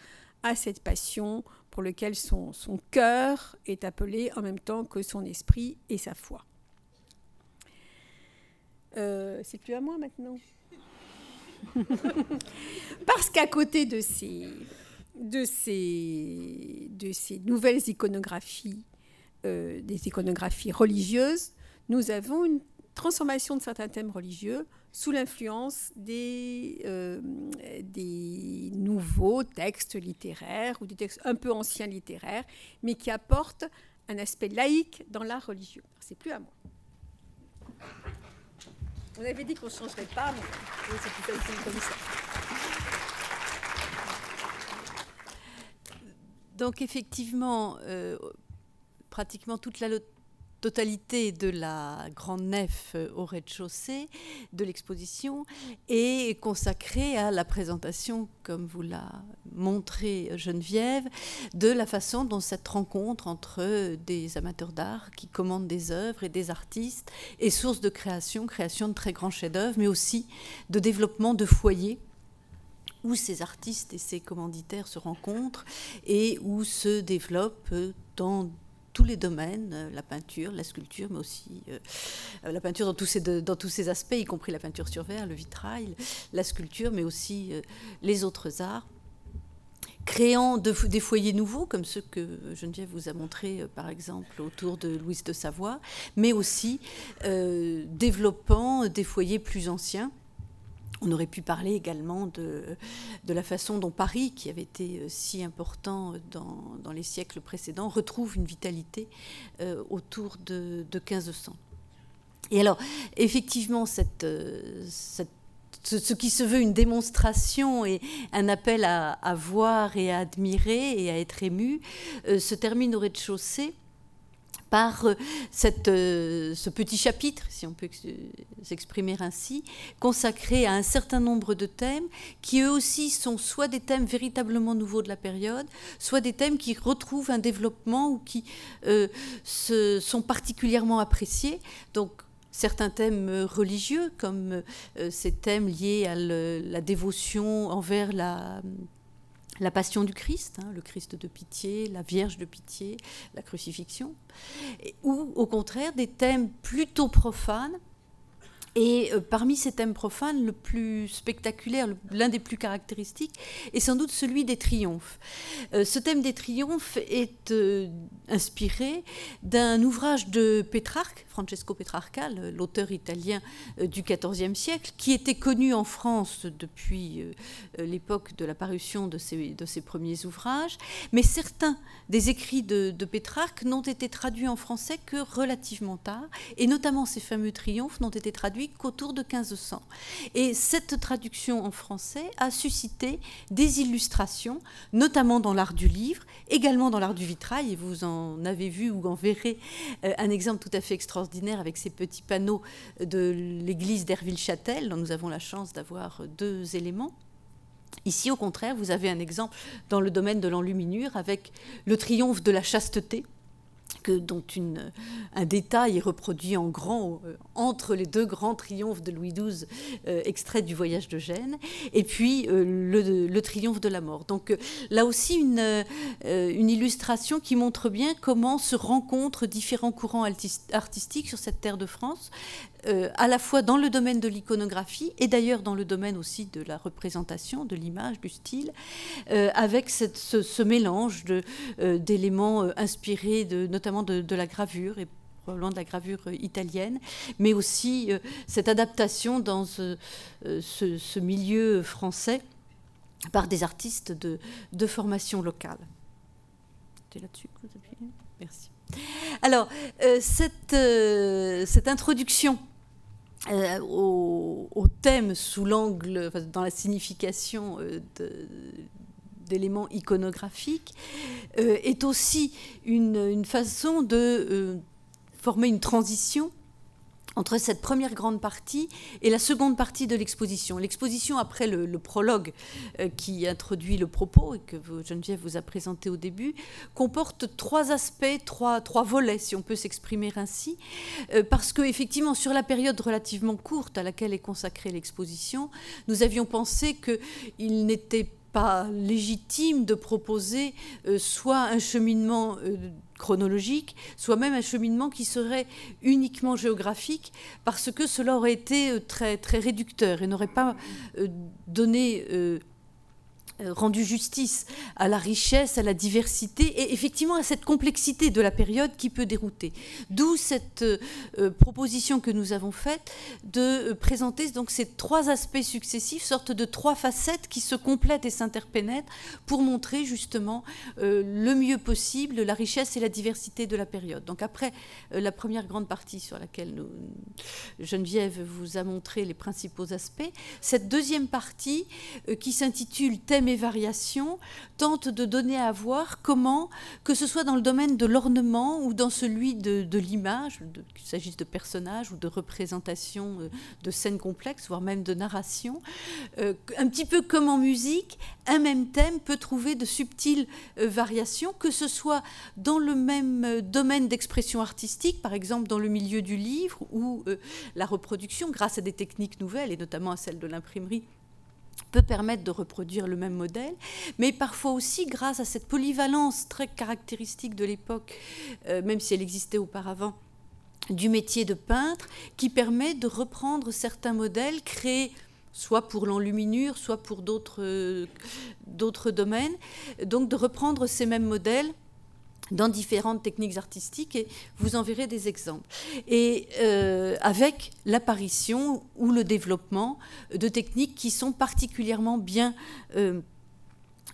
à cette passion pour lequel son, son cœur est appelé en même temps que son esprit et sa foi. Euh, c'est plus à moi maintenant. <laughs> Parce qu'à côté de ces, nouvelles iconographies, euh, des iconographies religieuses, nous avons une transformation de certains thèmes religieux sous l'influence des, euh, des nouveaux textes littéraires ou des textes un peu anciens littéraires, mais qui apportent un aspect laïque dans l'art religieux. C'est plus à moi. On avait dit qu'on ne changerait pas, mais c'est plus comme ça. Donc effectivement, euh, pratiquement toute la totalité de la grande nef euh, au rez-de-chaussée de l'exposition est consacrée à la présentation, comme vous l'a montré Geneviève, de la façon dont cette rencontre entre des amateurs d'art qui commandent des œuvres et des artistes est source de création, création de très grands chefs-d'œuvre, mais aussi de développement de foyers où ces artistes et ces commanditaires se rencontrent et où se développent dans tous les domaines, euh, la peinture, la sculpture, mais aussi euh, euh, la peinture dans tous, ces, dans tous ses aspects, y compris la peinture sur verre, le vitrail, la sculpture, mais aussi les autres arts créant des foyers nouveaux, comme ceux que Geneviève vous a montrés, par exemple, autour de Louise de Savoie, mais aussi développant des foyers plus anciens, on aurait pu parler également de, la façon dont Paris, qui avait été euh, si important dans, dans les siècles précédents, retrouve une vitalité euh, autour de, de, 1500. Et alors, effectivement, euh, ce, qui se veut une démonstration et un appel à voir et à admirer et à être ému se termine au rez-de-chaussée par cette, ce petit chapitre, si on peut s'exprimer ainsi, consacré à un certain nombre de thèmes qui eux aussi sont soit des thèmes véritablement nouveaux de la période, soit des thèmes qui retrouvent un développement ou qui se, sont particulièrement appréciés. Donc certains thèmes euh, religieux, comme euh, ces thèmes liés à la dévotion envers la, la passion du Christ, hein, le Christ de pitié, la Vierge de pitié, la crucifixion, ou au contraire des thèmes plutôt profanes et euh, parmi ces thèmes profanes, le plus spectaculaire, l'un des plus caractéristiques, est sans doute celui des triomphes. Euh, ce thème des triomphes est euh, inspiré d'un ouvrage de Pétrarque, Francesco Petrarca, l'auteur italien du XIVe siècle, qui était connu en France depuis l'époque de la parution de ses, premiers ouvrages. Mais certains des écrits de, de Pétrarque n'ont été traduits en français que relativement tard, et notamment ces fameux triomphes n'ont été traduits qu'autour de 1500. Et cette traduction en français a suscité des illustrations, notamment dans l'art du livre, également dans l'art du vitrail, et vous en avez vu ou en verrez euh, un exemple tout à fait extraordinaire avec ces petits panneaux de l'église d'Herville-Châtel, dont nous avons la chance d'avoir deux éléments. Ici, au contraire, vous avez un exemple dans le domaine de l'enluminure avec le triomphe de la chasteté, dont un détail est reproduit en grand euh, entre les deux grands triomphes de Louis XII, euh, extraits du voyage de Gênes, et puis euh, le, triomphe de la mort. Donc là aussi une illustration qui montre bien comment se rencontrent différents courants artistiques sur cette terre de France, euh, à la fois dans le domaine de l'iconographie et d'ailleurs dans le domaine aussi de la représentation, de l'image, du style, euh, avec ce, mélange euh, d'éléments inspirés de, notamment de, la gravure et probablement de la gravure italienne, mais aussi cette adaptation dans ce, milieu français par des artistes de, formation locale. C'est là-dessus que vous appuyez Merci. Alors, cette, cette introduction euh, au, thème sous l'angle, dans la signification euh, d'éléments iconographiques, euh, est aussi une façon de former une transition entre cette première grande partie et la seconde partie de l'exposition. L'exposition, après le, prologue euh, qui introduit le propos et que Geneviève vous a présenté au début, comporte trois aspects, trois, volets, si on peut s'exprimer ainsi, euh, parce que effectivement, sur la période relativement courte à laquelle est consacrée l'exposition, nous avions pensé qu'il n'était pas légitime de proposer euh, soit un cheminement chronologique, soit même un cheminement qui serait uniquement géographique, parce que cela aurait été euh, très, réducteur et n'aurait pas euh, donné euh, rendu justice à la richesse, à la diversité et effectivement à cette complexité de la période qui peut dérouter. D'où cette euh, proposition que nous avons faite de euh, présenter donc ces trois aspects successifs, sorte de trois facettes qui se complètent et s'interpénètrent pour montrer justement le mieux possible la richesse et la diversité de la période. Donc après la première grande partie sur laquelle Geneviève vous a montré les principaux aspects, cette deuxième partie qui s'intitule Thème mes variations tentent de donner à voir comment, que ce soit dans le domaine de l'ornement ou dans celui de, l'image, qu'il s'agisse de personnages ou de représentations euh, de scènes complexes, voire même de narration, euh, un petit peu comme en musique, un même thème peut trouver de subtiles euh, variations, que ce soit dans le même domaine d'expression artistique, par exemple dans le milieu du livre ou la reproduction, grâce à des techniques nouvelles, et notamment à celle de l'imprimerie peut permettre de reproduire le même modèle, mais parfois aussi grâce à cette polyvalence très caractéristique de l'époque, euh, même si elle existait auparavant, du métier de peintre, qui permet de reprendre certains modèles créés soit pour l'enluminure, soit pour d'autres euh, domaines, donc de reprendre ces mêmes modèles dans différentes techniques artistiques et vous en verrez des exemples. Et euh, avec l'apparition ou le développement de techniques qui sont particulièrement bien euh,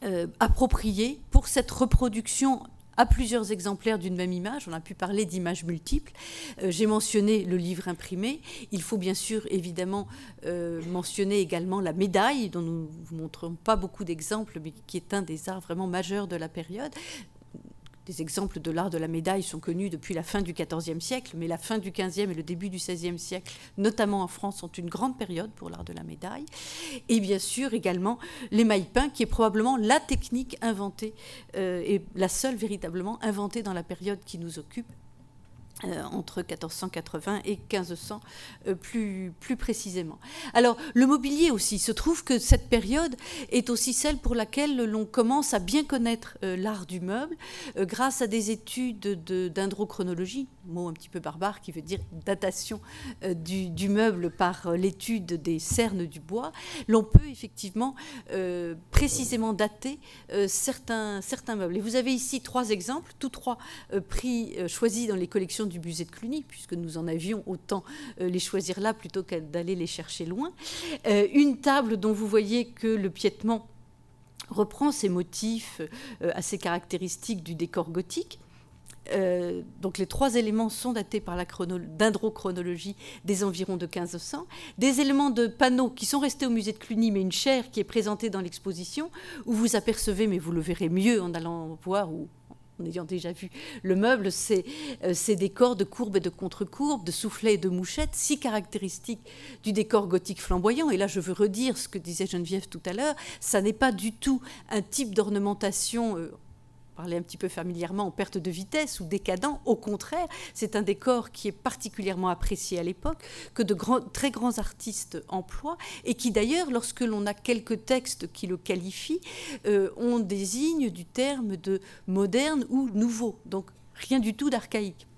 euh, appropriées pour cette reproduction à plusieurs exemplaires d'une même image. On a pu parler d'images multiples. J'ai mentionné le livre imprimé. Il faut bien sûr évidemment mentionner également la médaille, dont nous ne montrons pas beaucoup d'exemples, mais qui est un des arts vraiment majeurs de la période des exemples de l'art de la médaille sont connus depuis la fin du XIVe siècle, mais la fin du XVe et le début du XVIe siècle, notamment en France, sont une grande période pour l'art de la médaille. Et bien sûr également l'émail peint, qui est probablement la technique inventée, euh, et la seule véritablement inventée dans la période qui nous occupe, entre 1480 et 1500 euh, plus, plus précisément. Alors le mobilier aussi, se trouve que cette période est aussi celle pour laquelle l'on commence à bien connaître euh, l'art du meuble grâce à des études d'indrochronologie, mot un petit peu barbare qui veut dire datation du, du, meuble par l'étude des cernes du bois. L'on peut effectivement précisément dater certains, meubles. Et vous avez ici trois exemples, tous trois pris, choisis dans les collections du musée de Cluny, puisque nous en avions autant euh, les choisir là plutôt qu'à d'aller les chercher loin. Euh, une table dont vous voyez que le piétement reprend ces motifs euh, assez caractéristiques du décor gothique. Donc les trois éléments sont datés par la dendrochronologie des environs de 1500. Des éléments de panneaux qui sont restés au musée de Cluny, mais une chaire qui est présentée dans l'exposition, où vous apercevez, mais vous le verrez mieux en allant voir ou en ayant déjà vu le meuble, c'est euh, ces décors de courbes et de contre-courbes, de soufflets et de mouchettes, si caractéristiques du décor gothique flamboyant. Et là, je veux redire ce que disait Geneviève tout à l'heure, ça n'est pas du tout un type d'ornementation euh, parler un petit peu familièrement en perte de vitesse ou décadent. Au contraire, c'est un décor qui est particulièrement apprécié à l'époque, que de grands, très grands artistes emploient, et qui d'ailleurs, lorsque l'on a quelques textes qui le qualifient, euh, on désigne du terme de moderne ou nouveau. Donc rien du tout d'archaïque.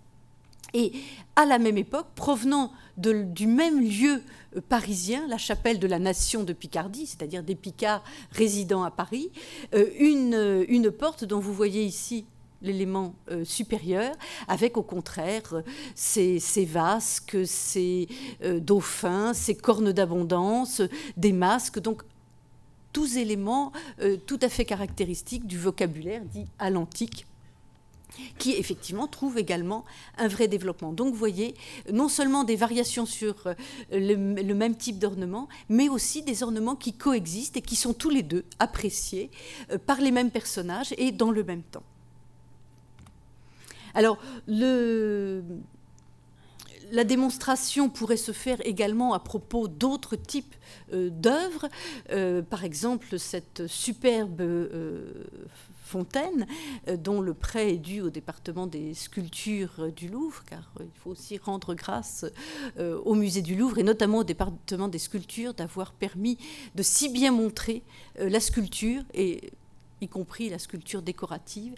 Et à la même époque, provenant du même lieu euh, parisien, la chapelle de la Nation de Picardie, c'est-à-dire des Picards résidant à Paris, euh, une, euh, une porte dont vous voyez ici l'élément supérieur, avec au contraire ces, ces vasques, ces dauphins, ces cornes d'abondance, des masques, donc tous éléments tout à fait caractéristiques du vocabulaire dit à l'antique qui effectivement trouve également un vrai développement. Donc vous voyez, non seulement des variations sur euh, le, même type d'ornement, mais aussi des ornements qui coexistent et qui sont tous les deux appréciés euh, par les mêmes personnages et dans le même temps. Alors, la démonstration pourrait se faire également à propos d'autres types euh, d'œuvres. par exemple, cette superbe Fontaine, euh, dont le prêt est dû au département des sculptures euh, du Louvre, car euh, il faut aussi rendre grâce au musée du Louvre et notamment au département des sculptures d'avoir permis de si bien montrer la sculpture et y compris la sculpture décorative,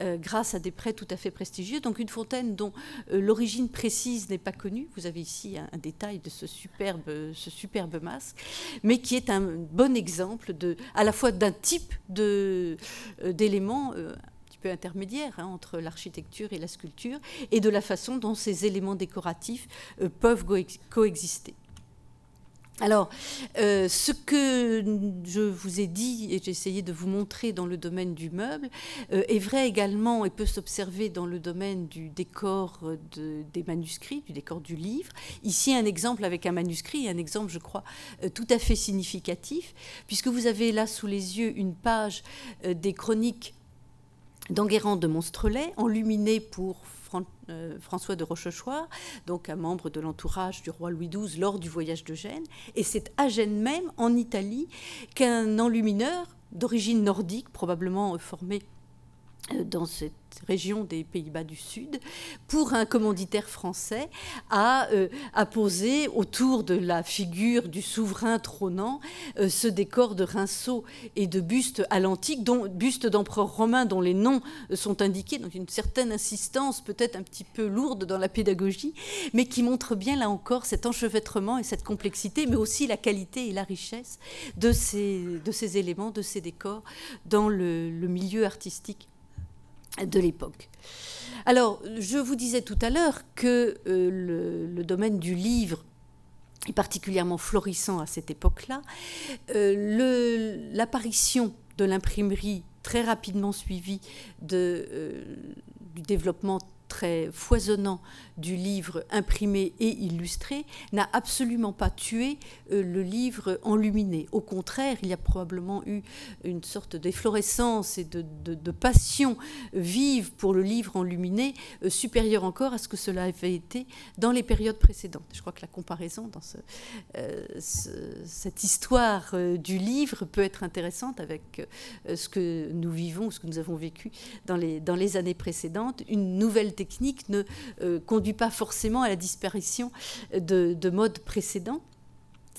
euh, grâce à des prêts tout à fait prestigieux. Donc une fontaine dont euh, l'origine précise n'est pas connue. Vous avez ici un, détail de ce superbe, masque, mais qui est un bon exemple à la fois d'un type euh, d'éléments un petit peu intermédiaire hein, entre l'architecture et la sculpture, et de la façon dont ces éléments décoratifs peuvent coexister. Alors, euh, ce que je vous ai dit et j'ai essayé de vous montrer dans le domaine du meuble euh, est vrai également et peut s'observer dans le domaine du décor des manuscrits, du décor du livre. Ici, un exemple avec un manuscrit, un exemple, je crois, euh, tout à fait significatif, puisque vous avez là sous les yeux une page des chroniques d'Enguerrand de Monstrelet, enluminée pour euh, François de Rochechouart, donc un membre de l'entourage du roi Louis XII lors du voyage de Gênes. Et c'est à Gênes même, en Italie, qu'un enlumineur d'origine nordique, probablement formé dans cette région des Pays-Bas du Sud, pour un commanditaire français, a, euh, posé autour de la figure du souverain trônant euh, ce décor de rinceaux et de bustes à l'antique, dont bustes d'empereurs romains dont les noms sont indiqués, donc une certaine insistance peut-être un petit peu lourde dans la pédagogie, mais qui montre bien là encore cet enchevêtrement et cette complexité, mais aussi la qualité et la richesse de ces éléments, de ces décors dans le milieu artistique de l'époque. Alors, je vous disais tout à l'heure que euh, le, domaine du livre est particulièrement florissant à cette époque-là. Euh, l'apparition de l'imprimerie très rapidement suivie euh, du développement très foisonnant du livre imprimé et illustré n'a absolument pas tué euh, le livre enluminé. Au contraire, il y a probablement eu une sorte d'efflorescence et de, passion vive pour le livre enluminé, euh, supérieure encore à ce que cela avait été dans les périodes précédentes. Je crois que la comparaison dans euh, cette histoire du livre peut être intéressante avec ce que nous vivons, ce que nous avons vécu dans les, dans les années précédentes. Une nouvelle technique ne conduit pas forcément à la disparition de, de modes précédents.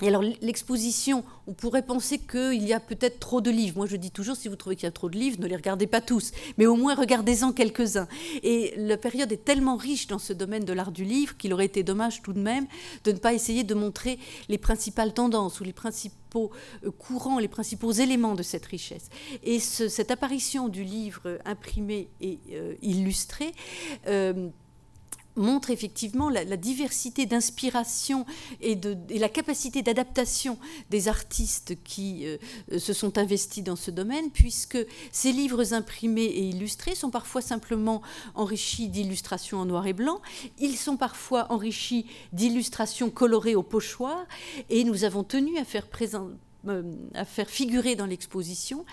Et alors l'exposition, on pourrait penser qu'il y a peut-être trop de livres. Moi je dis toujours, si vous trouvez qu'il y a trop de livres, ne les regardez pas tous, mais au moins regardez-en quelques-uns. Et la période est tellement riche dans ce domaine de l'art du livre qu'il aurait été dommage tout de même de ne pas essayer de montrer les principales tendances ou les principaux euh, courants, les principaux éléments de cette richesse. Et cette apparition du livre imprimé et euh, illustré, euh, montre effectivement la, diversité d'inspiration et, la capacité d'adaptation des artistes qui euh, se sont investis dans ce domaine, puisque ces livres imprimés et illustrés sont parfois simplement enrichis d'illustrations en noir et blanc, ils sont parfois enrichis d'illustrations colorées au pochoir, et nous avons tenu à faire euh, à figurer dans l'exposition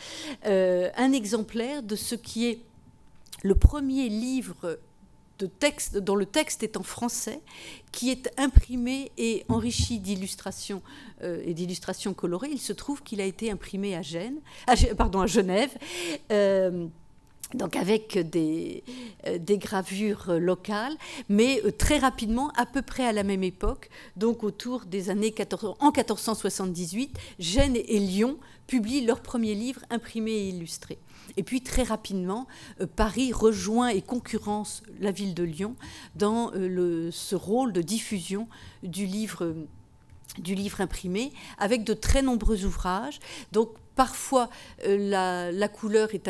euh, un exemplaire de ce qui est le premier livre texte, dont le texte est en français, qui est imprimé et enrichi d'illustrations euh, et colorées. Il se trouve qu'il a été imprimé à, Gênes, à Genève. Euh, donc avec des, euh, des, gravures locales, mais très rapidement, à peu près à la même époque, donc autour des années 14, en 1478, Gênes et Lyon publient leur premier livre imprimé et illustré. Et puis très rapidement, euh, Paris rejoint et concurrence la ville de Lyon dans euh, ce rôle de diffusion du livre du livre imprimé, avec de très nombreux ouvrages. Donc Parfois, euh, la, couleur est,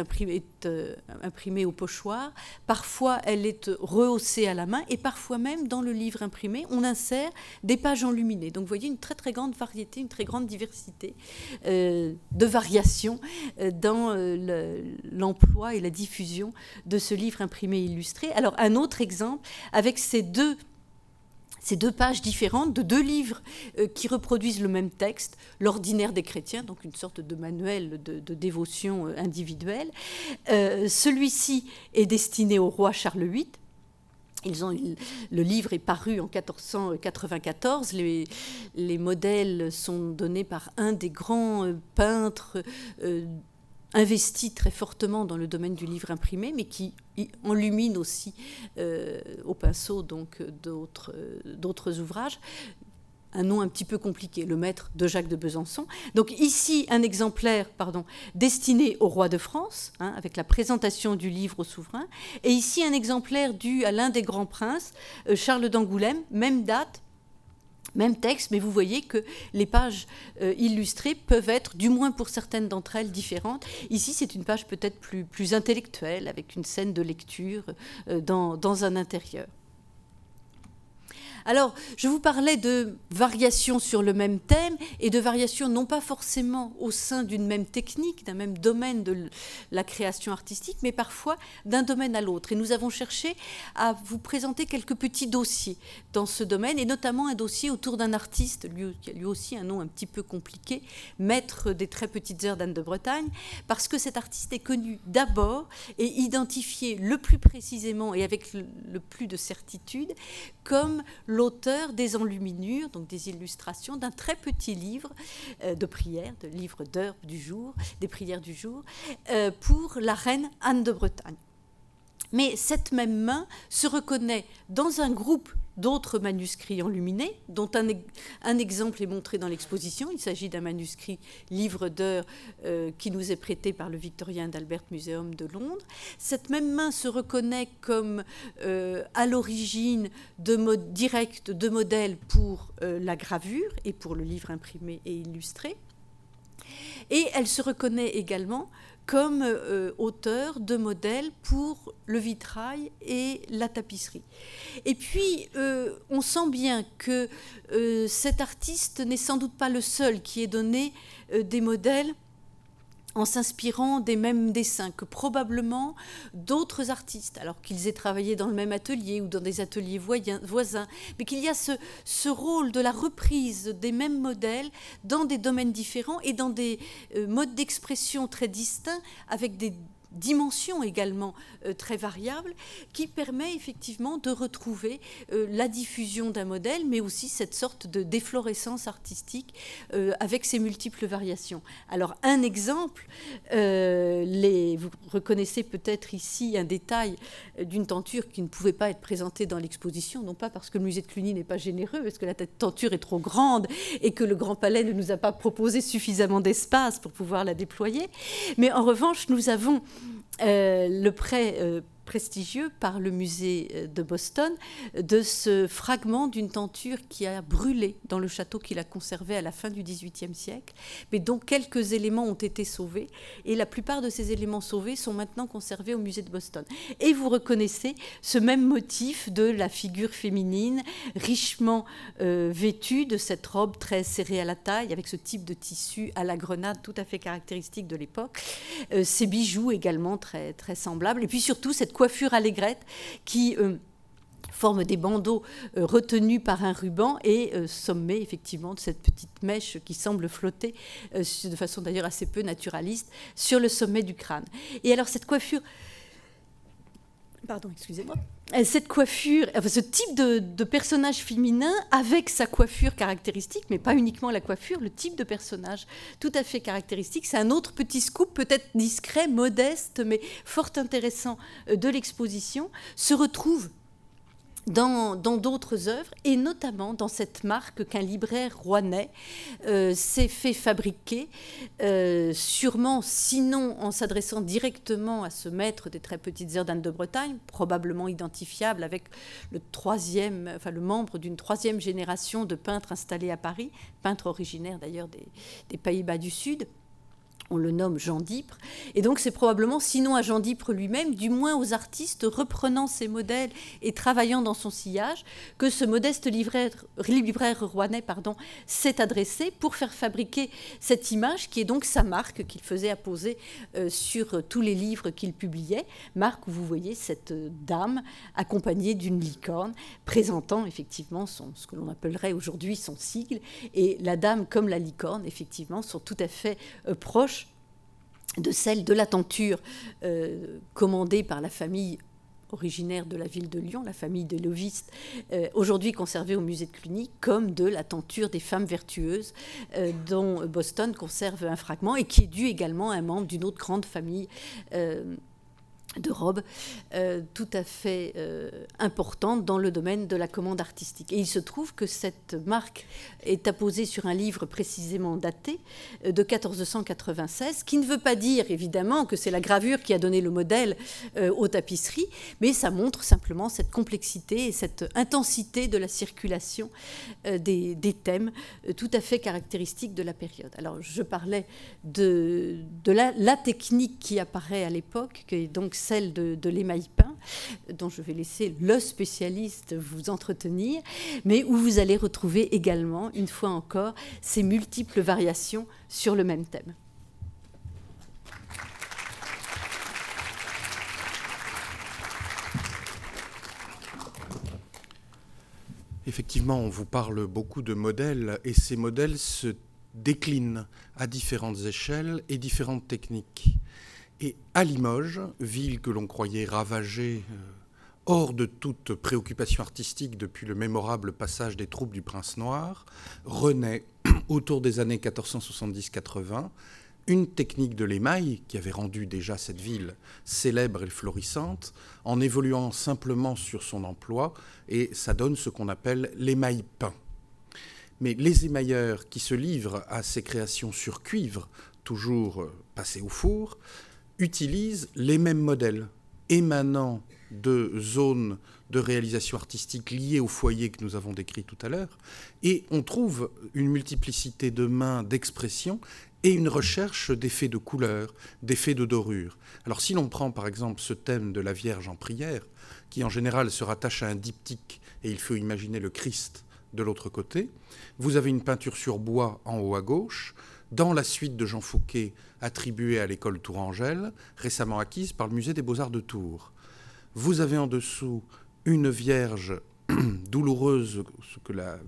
euh, imprimée, au pochoir, parfois elle est rehaussée à la main, et parfois même dans le livre imprimé, on insère des pages enluminées. Donc vous voyez une très grande variété, une très grande diversité euh, de variations dans l'emploi et la diffusion de ce livre imprimé illustré. Alors un autre exemple, avec ces deux ces deux pages différentes de deux livres euh, qui reproduisent le même texte, l'ordinaire des chrétiens, donc une sorte de manuel de, dévotion euh, individuelle. Euh, celui-ci est destiné au roi Charles VIII. Ils ont, le livre est paru en 1494. Les, les modèles sont donnés par un des grands peintres investi très fortement dans le domaine du livre imprimé, mais qui enlumine aussi euh, au pinceau donc d'autres d'autres ouvrages. Un nom un petit peu compliqué, le maître de Jacques de Besançon. Donc ici, un exemplaire pardon, destiné au roi de France, hein, avec la présentation du livre au souverain. Et ici, un exemplaire dû à l'un des grands princes, euh, Charles d'Angoulême, même date, même texte, mais vous voyez que les pages euh, illustrées peuvent être, du moins pour certaines d'entre elles, différentes. Ici, c'est une page peut-être plus, intellectuelle, avec une scène de lecture euh, dans, dans un intérieur. Alors, je vous parlais de variations sur le même thème et de variations non pas forcément au sein d'une même technique, d'un même domaine de la création artistique, mais parfois d'un domaine à l'autre. Et nous avons cherché à vous présenter quelques petits dossiers dans ce domaine, et notamment un dossier autour d'un artiste, lui, qui a lui aussi un nom un petit peu compliqué, maître des très petites heures d'Anne de Bretagne, parce que cet artiste est connu d'abord et identifié le plus précisément et avec le plus de certitude comme l'auteur des enluminures, donc des illustrations d'un très petit livre euh, de prières, de livres d'heures du jour, des prières du jour, euh, pour la reine Anne de Bretagne. Mais cette même main se reconnaît dans un groupe d'autres manuscrits enluminés, dont un, exemple est montré dans l'exposition. Il s'agit d'un manuscrit livre d'heures euh, qui nous est prêté par le Victorien d'Albert Museum de Londres. Cette même main se reconnaît comme euh, à l'origine de direct de modèles pour euh, la gravure et pour le livre imprimé et illustré. Et elle se reconnaît également comme euh, auteur de modèles pour le vitrail et la tapisserie. Et puis, euh, on sent bien que euh, cet artiste n'est sans doute pas le seul qui ait donné des modèles en s'inspirant des mêmes dessins que probablement d'autres artistes, alors qu'ils aient travaillé dans le même atelier ou dans des ateliers voisins, mais qu'il y a ce, ce, rôle de la reprise des mêmes modèles dans des domaines différents et dans des euh, modes d'expression très distincts, avec des dimension également euh, très variable qui permet effectivement de retrouver euh, la diffusion d'un modèle, mais aussi cette sorte de déflorescence artistique euh, avec ses multiples variations. Alors un exemple, les, vous reconnaissez peut-être ici un détail d'une tenture qui ne pouvait pas être présentée dans l'exposition, non pas parce que le musée de Cluny n'est pas généreux, parce que la tenture est trop grande et que le Grand Palais ne nous a pas proposé suffisamment d'espace pour pouvoir la déployer, mais en revanche nous avons le prêt euh, prestigieux par le musée euh, de Boston de ce fragment d'une tenture qui a brûlé dans le château qu'il a conservé à la fin du XVIIIe siècle, mais dont quelques éléments ont été sauvés. Et la plupart de ces éléments sauvés sont maintenant conservés au musée de Boston. Et vous reconnaissez ce même motif de la figure féminine richement euh, vêtue de cette robe très serrée à la taille, avec ce type de tissu à la grenade tout à fait caractéristique de l'époque. Euh, ces bijoux également très, très semblables. Et puis surtout cette coiffure allégrette qui euh, forme des bandeaux euh, retenus par un ruban et euh, sommés effectivement de cette petite mèche qui semble flotter de façon d'ailleurs assez peu naturaliste sur le sommet du crâne. Et alors cette coiffure Pardon, excusez-moi. Euh, cette coiffure, ce type de, personnage féminin avec sa coiffure caractéristique, mais pas uniquement la coiffure, le type de personnage tout à fait caractéristique, c'est un autre petit scoop, peut-être discret, modeste, mais fort intéressant euh, de l'exposition, se retrouve dans d'autres œuvres, et notamment dans cette marque qu'un libraire rouennais euh, s'est fait fabriquer, euh, sûrement, sinon en s'adressant directement à ce maître des très petites heures de Bretagne, probablement identifiable avec le troisième, enfin le membre d'une troisième génération de peintres installés à Paris, peintre originaire d'ailleurs des Pays-Bas du Sud on le nomme Jean Dipre. Et donc c'est probablement, sinon à Jean Dipre lui-même, du moins aux artistes reprenant ses modèles et travaillant dans son sillage, que ce modeste libraire, rouennais pardon, s'est adressé pour faire fabriquer cette image qui est donc sa marque qu'il faisait apposer euh, sur tous les livres qu'il publiait. Marque où vous voyez cette dame accompagnée d'une licorne présentant effectivement ce que l'on appellerait aujourd'hui son sigle. Et la dame comme la licorne, effectivement, sont tout à fait euh, proches de celle de la tenture euh, commandée par la famille originaire de la ville de Lyon, la famille de Loviste, euh, aujourd'hui conservée au musée de Cluny, comme de la tenture des femmes vertueuses, euh, dont Boston conserve un fragment et qui est dû également à un membre d'une autre grande famille de robes euh, tout à fait euh, importante dans le domaine de la commande artistique. Et il se trouve que cette marque est apposée sur un livre précisément daté euh, de 1496, qui ne veut pas dire évidemment que c'est la gravure qui a donné le modèle aux tapisseries, mais ça montre simplement cette complexité et cette intensité de la circulation des, des, thèmes tout à fait caractéristiques de la période. Alors je parlais de, de la, la technique qui apparaît à l'époque, qui est donc celle de, l'émail peint, dont je vais laisser le spécialiste vous entretenir, mais où vous allez retrouver également, une fois encore, ces multiples variations sur le même thème. Effectivement, on vous parle beaucoup de modèles et ces modèles se déclinent à différentes échelles et différentes techniques. Et à Limoges, ville que l'on croyait ravagée, euh, hors de toute préoccupation artistique depuis le mémorable passage des troupes du Prince Noir, renaît <clears throat> autour des années 1470-80 une technique de l'émail qui avait rendu déjà cette ville célèbre et florissante, en évoluant simplement sur son emploi, et ça donne ce qu'on appelle l'émail peint. Mais les émailleurs qui se livrent à ces créations sur cuivre, toujours euh, passées au four, utilisent les mêmes modèles émanant de zones de réalisation artistique liées au foyer que nous avons décrit tout à l'heure, et on trouve une multiplicité de mains, d'expressions, et une recherche d'effets de couleur, d'effets de dorure. Alors si l'on prend par exemple ce thème de la Vierge en prière, qui en général se rattache à un diptyque, et il faut imaginer le Christ de l'autre côté, vous avez une peinture sur bois en haut à gauche, dans la suite de Jean Fouquet attribuée à l'école Tourangelle, récemment acquise par le musée des beaux-arts de Tours. Vous avez en dessous une Vierge <clears throat> douloureuse, ce que la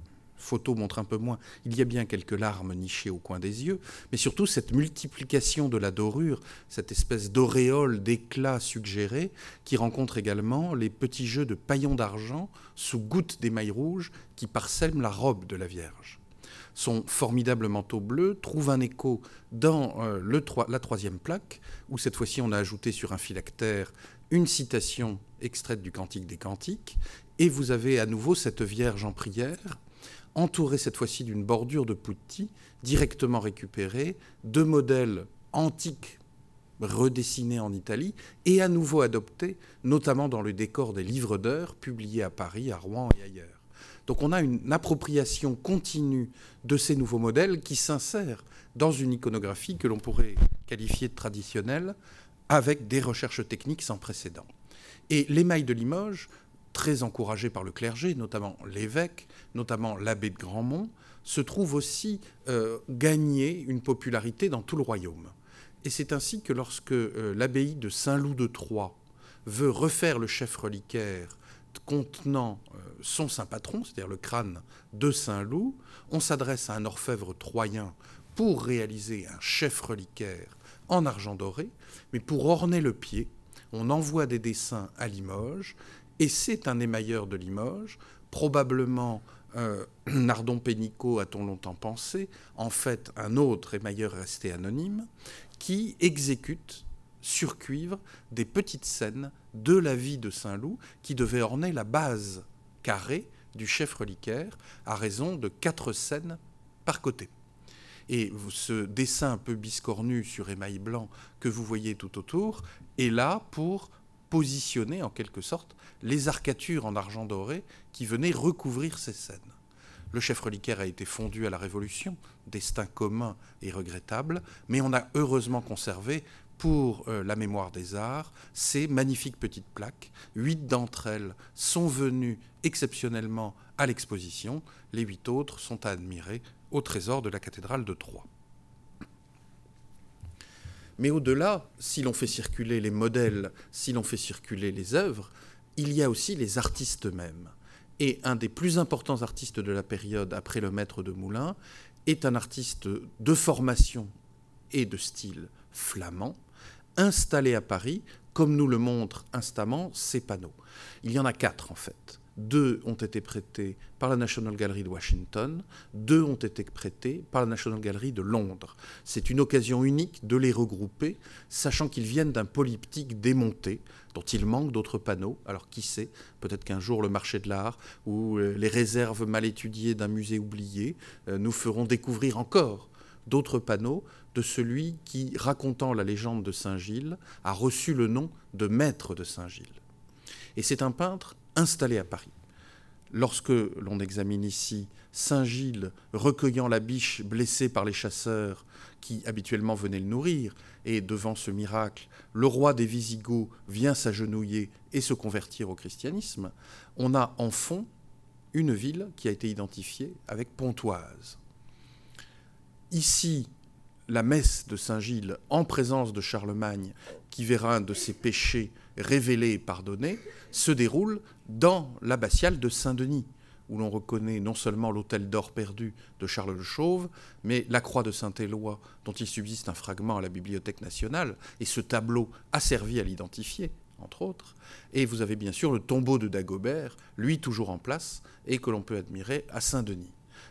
photo montre un peu moins, il y a bien quelques larmes nichées au coin des yeux, mais surtout cette multiplication de la dorure, cette espèce d'auréole d'éclat suggéré, qui rencontre également les petits jeux de paillons d'argent sous gouttes d'émail rouge qui parsèment la robe de la Vierge. Son formidable manteau bleu trouve un écho dans euh, la troisième plaque, où cette fois-ci on a ajouté sur un phylactère une citation extraite du Cantique des Cantiques, et vous avez à nouveau cette Vierge en prière, entourée cette fois-ci d'une bordure de putti, directement récupérée, de modèles antiques redessinés en Italie et à nouveau adoptés, notamment dans le décor des livres d'heures publiés à Paris, à Rouen et ailleurs. Donc on a une appropriation continue de ces nouveaux modèles qui s'insèrent dans une iconographie que l'on pourrait qualifier de traditionnelle, avec des recherches techniques sans précédent. Et l'émail de Limoges, très encouragé par le clergé, notamment l'évêque, notamment l'abbé de Grandmont, se trouve aussi euh, gagner une popularité dans tout le royaume. Et c'est ainsi que lorsque euh, l'abbaye de Saint-Loup de Troyes veut refaire le chef reliquaire contenant euh, son saint patron, c'est-à-dire le crâne de Saint-Loup, on s'adresse à un orfèvre troyen pour réaliser un chef reliquaire en argent doré, mais pour orner le pied, on envoie des dessins à Limoges, et c'est un émailleur de Limoges, probablement euh, <clears throat> Nardon Pénicaud, a-t-on longtemps pensé, en fait un autre émailleur resté anonyme, qui exécute sur cuivre des petites scènes de la vie de Saint-Loup qui devaient orner la base carrée du chef reliquaire à raison de quatre scènes par côté. Et ce dessin un peu biscornu sur émail blanc que vous voyez tout autour est là pour positionner en quelque sorte les arcatures en argent doré qui venaient recouvrir ces scènes. Le chef reliquaire a été fondu à la Révolution, destin commun et regrettable, mais on a heureusement conservé pour euh, la mémoire des arts ces magnifiques petites plaques. Huit d'entre elles sont venues exceptionnellement à l'exposition, les huit autres sont à admirer au trésor de la cathédrale de Troyes. Mais au-delà, si l'on fait circuler les modèles, si l'on fait circuler les œuvres, il y a aussi les artistes eux-mêmes. Et un des plus importants artistes de la période après le maître de Moulins est un artiste de formation et de style flamand, installé à Paris, comme nous le montrent instamment ces panneaux. Il y en a quatre en fait. Deux ont été prêtés par la National Gallery de Washington, deux ont été prêtés par la National Gallery de Londres. C'est une occasion unique de les regrouper, sachant qu'ils viennent d'un polyptyque démonté, dont il manque d'autres panneaux. Alors qui sait, peut-être qu'un jour le marché de l'art ou euh, les réserves mal étudiées d'un musée oublié euh, nous feront découvrir encore d'autres panneaux de celui qui, racontant la légende de Saint-Gilles, a reçu le nom de maître de Saint-Gilles. Et c'est un peintre installé à Paris. Lorsque l'on examine ici Saint-Gilles recueillant la biche blessée par les chasseurs qui habituellement venaient le nourrir, et devant ce miracle, le roi des Visigoths vient s'agenouiller et se convertir au christianisme, on a en fond une ville qui a été identifiée avec Pontoise. Ici, la messe de Saint-Gilles en présence de Charlemagne, qui verra un de ses péchés révélés et pardonnés, se déroule dans l'abbatiale de Saint-Denis, où l'on reconnaît non seulement l'autel d'or perdu de Charles le Chauve, mais la croix de Saint-Éloi, dont il subsiste un fragment à la Bibliothèque nationale, et ce tableau a servi à l'identifier, entre autres. Et vous avez bien sûr le tombeau de Dagobert, lui toujours en place, et que l'on peut admirer à Saint-Denis.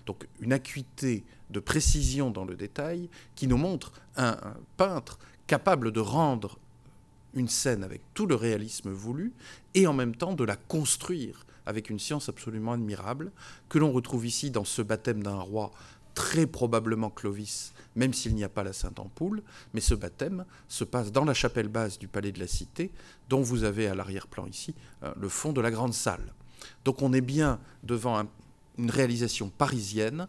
Donc une acuité de précision dans le détail qui nous montre un, peintre capable de rendre une scène avec tout le réalisme voulu et en même temps de la construire avec une science absolument admirable que l'on retrouve ici dans ce baptême d'un roi très probablement Clovis, même s'il n'y a pas la Sainte Ampoule, mais ce baptême se passe dans la chapelle basse du Palais de la Cité, dont vous avez à l'arrière-plan ici euh, le fond de la grande salle. Donc on est bien devant un une réalisation parisienne,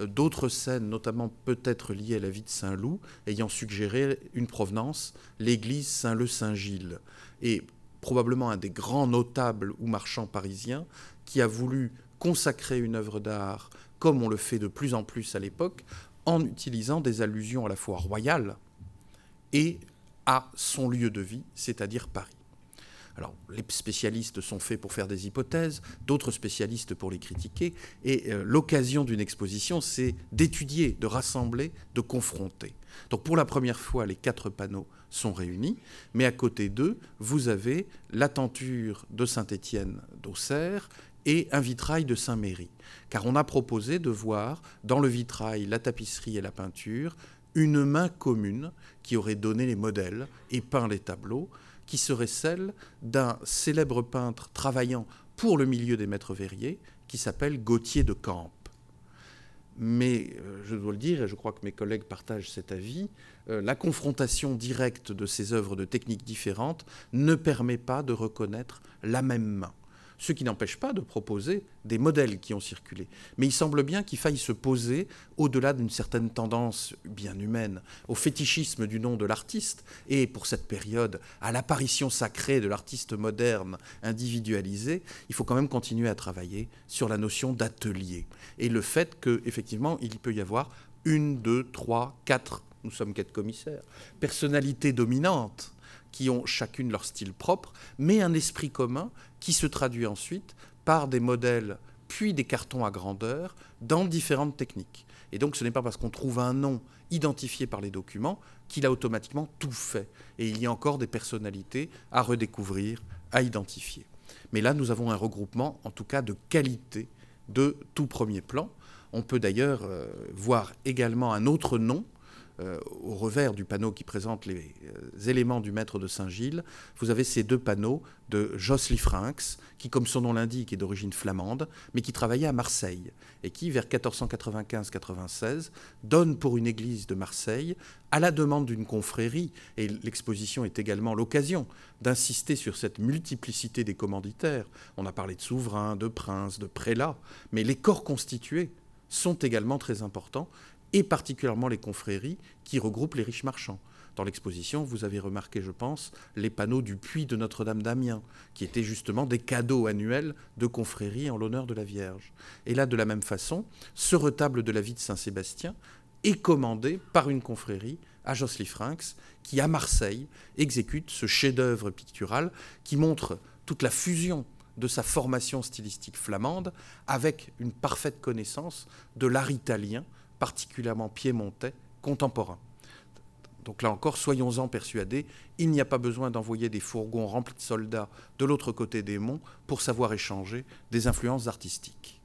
euh, d'autres scènes, notamment peut-être liées à la vie de Saint-Loup, ayant suggéré une provenance, l'église Saint-Leu-Saint-Gilles. Et probablement un des grands notables ou marchands parisiens qui a voulu consacrer une œuvre d'art, comme on le fait de plus en plus à l'époque, en utilisant des allusions à la fois royales et à son lieu de vie, c'est-à-dire Paris. Alors, les spécialistes sont faits pour faire des hypothèses, d'autres spécialistes pour les critiquer, et euh, l'occasion d'une exposition, c'est d'étudier, de rassembler, de confronter. Donc, pour la première fois, les quatre panneaux sont réunis, mais à côté d'eux, vous avez la tenture de Saint-Étienne d'Auxerre et un vitrail de Saint-Méry. Car on a proposé de voir dans le vitrail, la tapisserie et la peinture une main commune qui aurait donné les modèles et peint les tableaux, qui serait celle d'un célèbre peintre travaillant pour le milieu des maîtres verriers, qui s'appelle Gauthier de Camp. Mais euh, je dois le dire, et je crois que mes collègues partagent cet avis, euh, la confrontation directe de ces œuvres de techniques différentes ne permet pas de reconnaître la même main ce qui n'empêche pas de proposer des modèles qui ont circulé. Mais il semble bien qu'il faille se poser, au-delà d'une certaine tendance bien humaine, au fétichisme du nom de l'artiste, et pour cette période, à l'apparition sacrée de l'artiste moderne individualisé, il faut quand même continuer à travailler sur la notion d'atelier. Et le fait qu'effectivement, il peut y avoir une, deux, trois, quatre, nous sommes quatre commissaires, personnalités dominantes qui ont chacune leur style propre, mais un esprit commun qui se traduit ensuite par des modèles puis des cartons à grandeur dans différentes techniques. Et donc ce n'est pas parce qu'on trouve un nom identifié par les documents qu'il a automatiquement tout fait. Et il y a encore des personnalités à redécouvrir, à identifier. Mais là, nous avons un regroupement, en tout cas de qualité, de tout premier plan. On peut d'ailleurs euh, voir également un autre nom euh, au revers du panneau qui présente les euh, éléments du maître de Saint-Gilles, vous avez ces deux panneaux de Josly Frinx, qui, comme son nom l'indique, est d'origine flamande, mais qui travaillait à Marseille, et qui, vers 1495-96, donne pour une église de Marseille, à la demande d'une confrérie, et l'exposition est également l'occasion d'insister sur cette multiplicité des commanditaires. On a parlé de souverains, de princes, de prélats, mais les corps constitués sont également très importants et particulièrement les confréries qui regroupent les riches marchands. Dans l'exposition, vous avez remarqué, je pense, les panneaux du puits de Notre-Dame d'Amiens, qui étaient justement des cadeaux annuels de confréries en l'honneur de la Vierge. Et là, de la même façon, ce retable de la vie de Saint-Sébastien est commandé par une confrérie à Josely Frinx, qui à Marseille exécute ce chef-d'œuvre pictural qui montre toute la fusion de sa formation stylistique flamande avec une parfaite connaissance de l'art italien, particulièrement piémontais, contemporain. Donc là encore, soyons-en persuadés, il n'y a pas besoin d'envoyer des fourgons remplis de soldats de l'autre côté des monts pour savoir échanger des influences artistiques.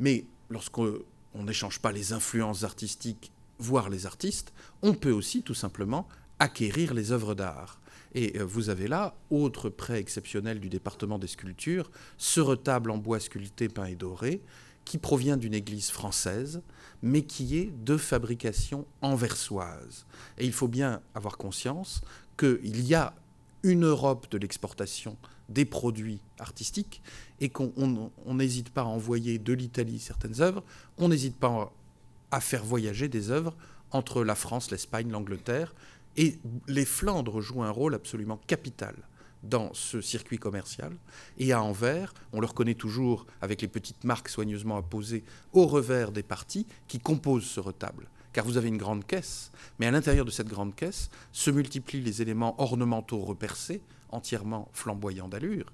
Mais lorsqu'on n'échange pas les influences artistiques, voire les artistes, on peut aussi tout simplement acquérir les œuvres d'art. Et euh, vous avez là, autre prêt exceptionnel du département des sculptures, ce retable en bois sculpté, peint et doré, qui provient d'une église française, mais qui est de fabrication anversoise. Et il faut bien avoir conscience qu'il y a une Europe de l'exportation des produits artistiques et qu'on n'hésite pas à envoyer de l'Italie certaines œuvres, on n'hésite pas à faire voyager des œuvres entre la France, l'Espagne, l'Angleterre, et les Flandres jouent un rôle absolument capital dans ce circuit commercial. Et à Anvers, on le reconnaît toujours avec les petites marques soigneusement apposées au revers des parties qui composent ce retable. Car vous avez une grande caisse, mais à l'intérieur de cette grande caisse se multiplient les éléments ornementaux repercés, entièrement flamboyants d'allure,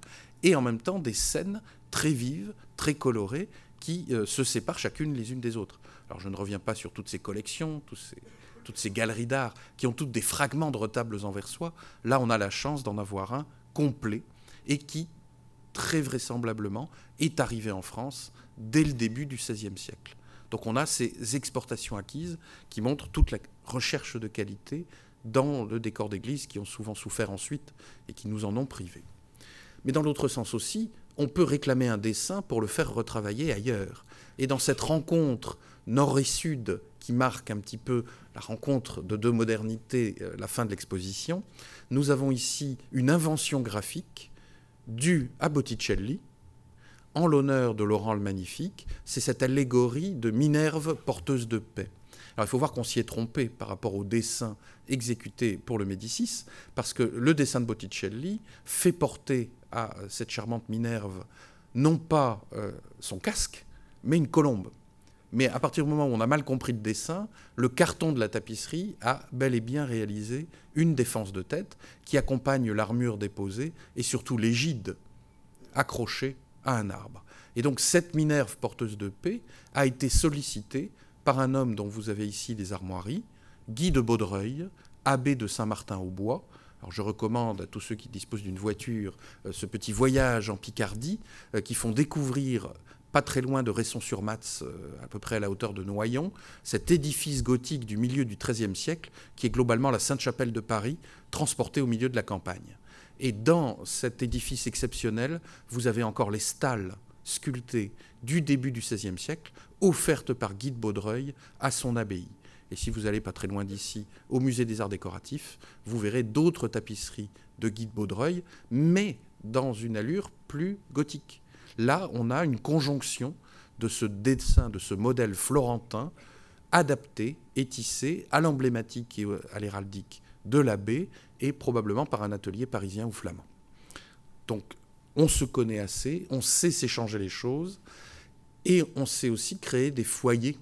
et en même temps des scènes très vives, très colorées, qui euh, se séparent chacune les unes des autres. Alors je ne reviens pas sur toutes ces collections, tous ces, toutes ces galeries d'art qui ont toutes des fragments de retables anversois. Là, on a la chance d'en avoir un complet et qui, très vraisemblablement, est arrivé en France dès le début du XVIe siècle. Donc on a ces exportations acquises qui montrent toute la recherche de qualité dans le décor d'église qui ont souvent souffert ensuite et qui nous en ont privés. Mais dans l'autre sens aussi, on peut réclamer un dessin pour le faire retravailler ailleurs. Et dans cette rencontre nord et sud qui marque un petit peu la rencontre de deux modernités, euh, la fin de l'exposition, nous avons ici une invention graphique due à Botticelli, en l'honneur de Laurent le Magnifique. C'est cette allégorie de Minerve, porteuse de paix. Alors il faut voir qu'on s'y est trompé par rapport au dessin exécuté pour le Médicis, parce que le dessin de Botticelli fait porter à cette charmante Minerve non pas euh, son casque, mais une colombe. Mais à partir du moment où on a mal compris le dessin, le carton de la tapisserie a bel et bien réalisé une défense de tête qui accompagne l'armure déposée et surtout l'égide accrochée à un arbre. Et donc cette Minerve porteuse de paix a été sollicitée par un homme dont vous avez ici les armoiries, Guy de Baudreuil, abbé de Saint-Martin-au-Bois. Alors je recommande à tous ceux qui disposent d'une voiture euh, ce petit voyage en Picardie euh, qui font découvrir pas très loin de Resson-sur-Matz, euh, à peu près à la hauteur de Noyon, cet édifice gothique du milieu du XIIIe siècle, qui est globalement la Sainte-Chapelle de Paris, transportée au milieu de la campagne. Et dans cet édifice exceptionnel, vous avez encore les stalles sculptées du début du XVIe siècle, offertes par Guy de Baudreuil à son abbaye. Et si vous allez pas très loin d'ici, au musée des arts décoratifs, vous verrez d'autres tapisseries de Guy de Baudreuil, mais dans une allure plus gothique. Là, on a une conjonction de ce dessin, de ce modèle florentin, adapté et tissé à l'emblématique et à l'héraldique de l'abbé, et probablement par un atelier parisien ou flamand. Donc, on se connaît assez, on sait s'échanger les choses, et on sait aussi créer des foyers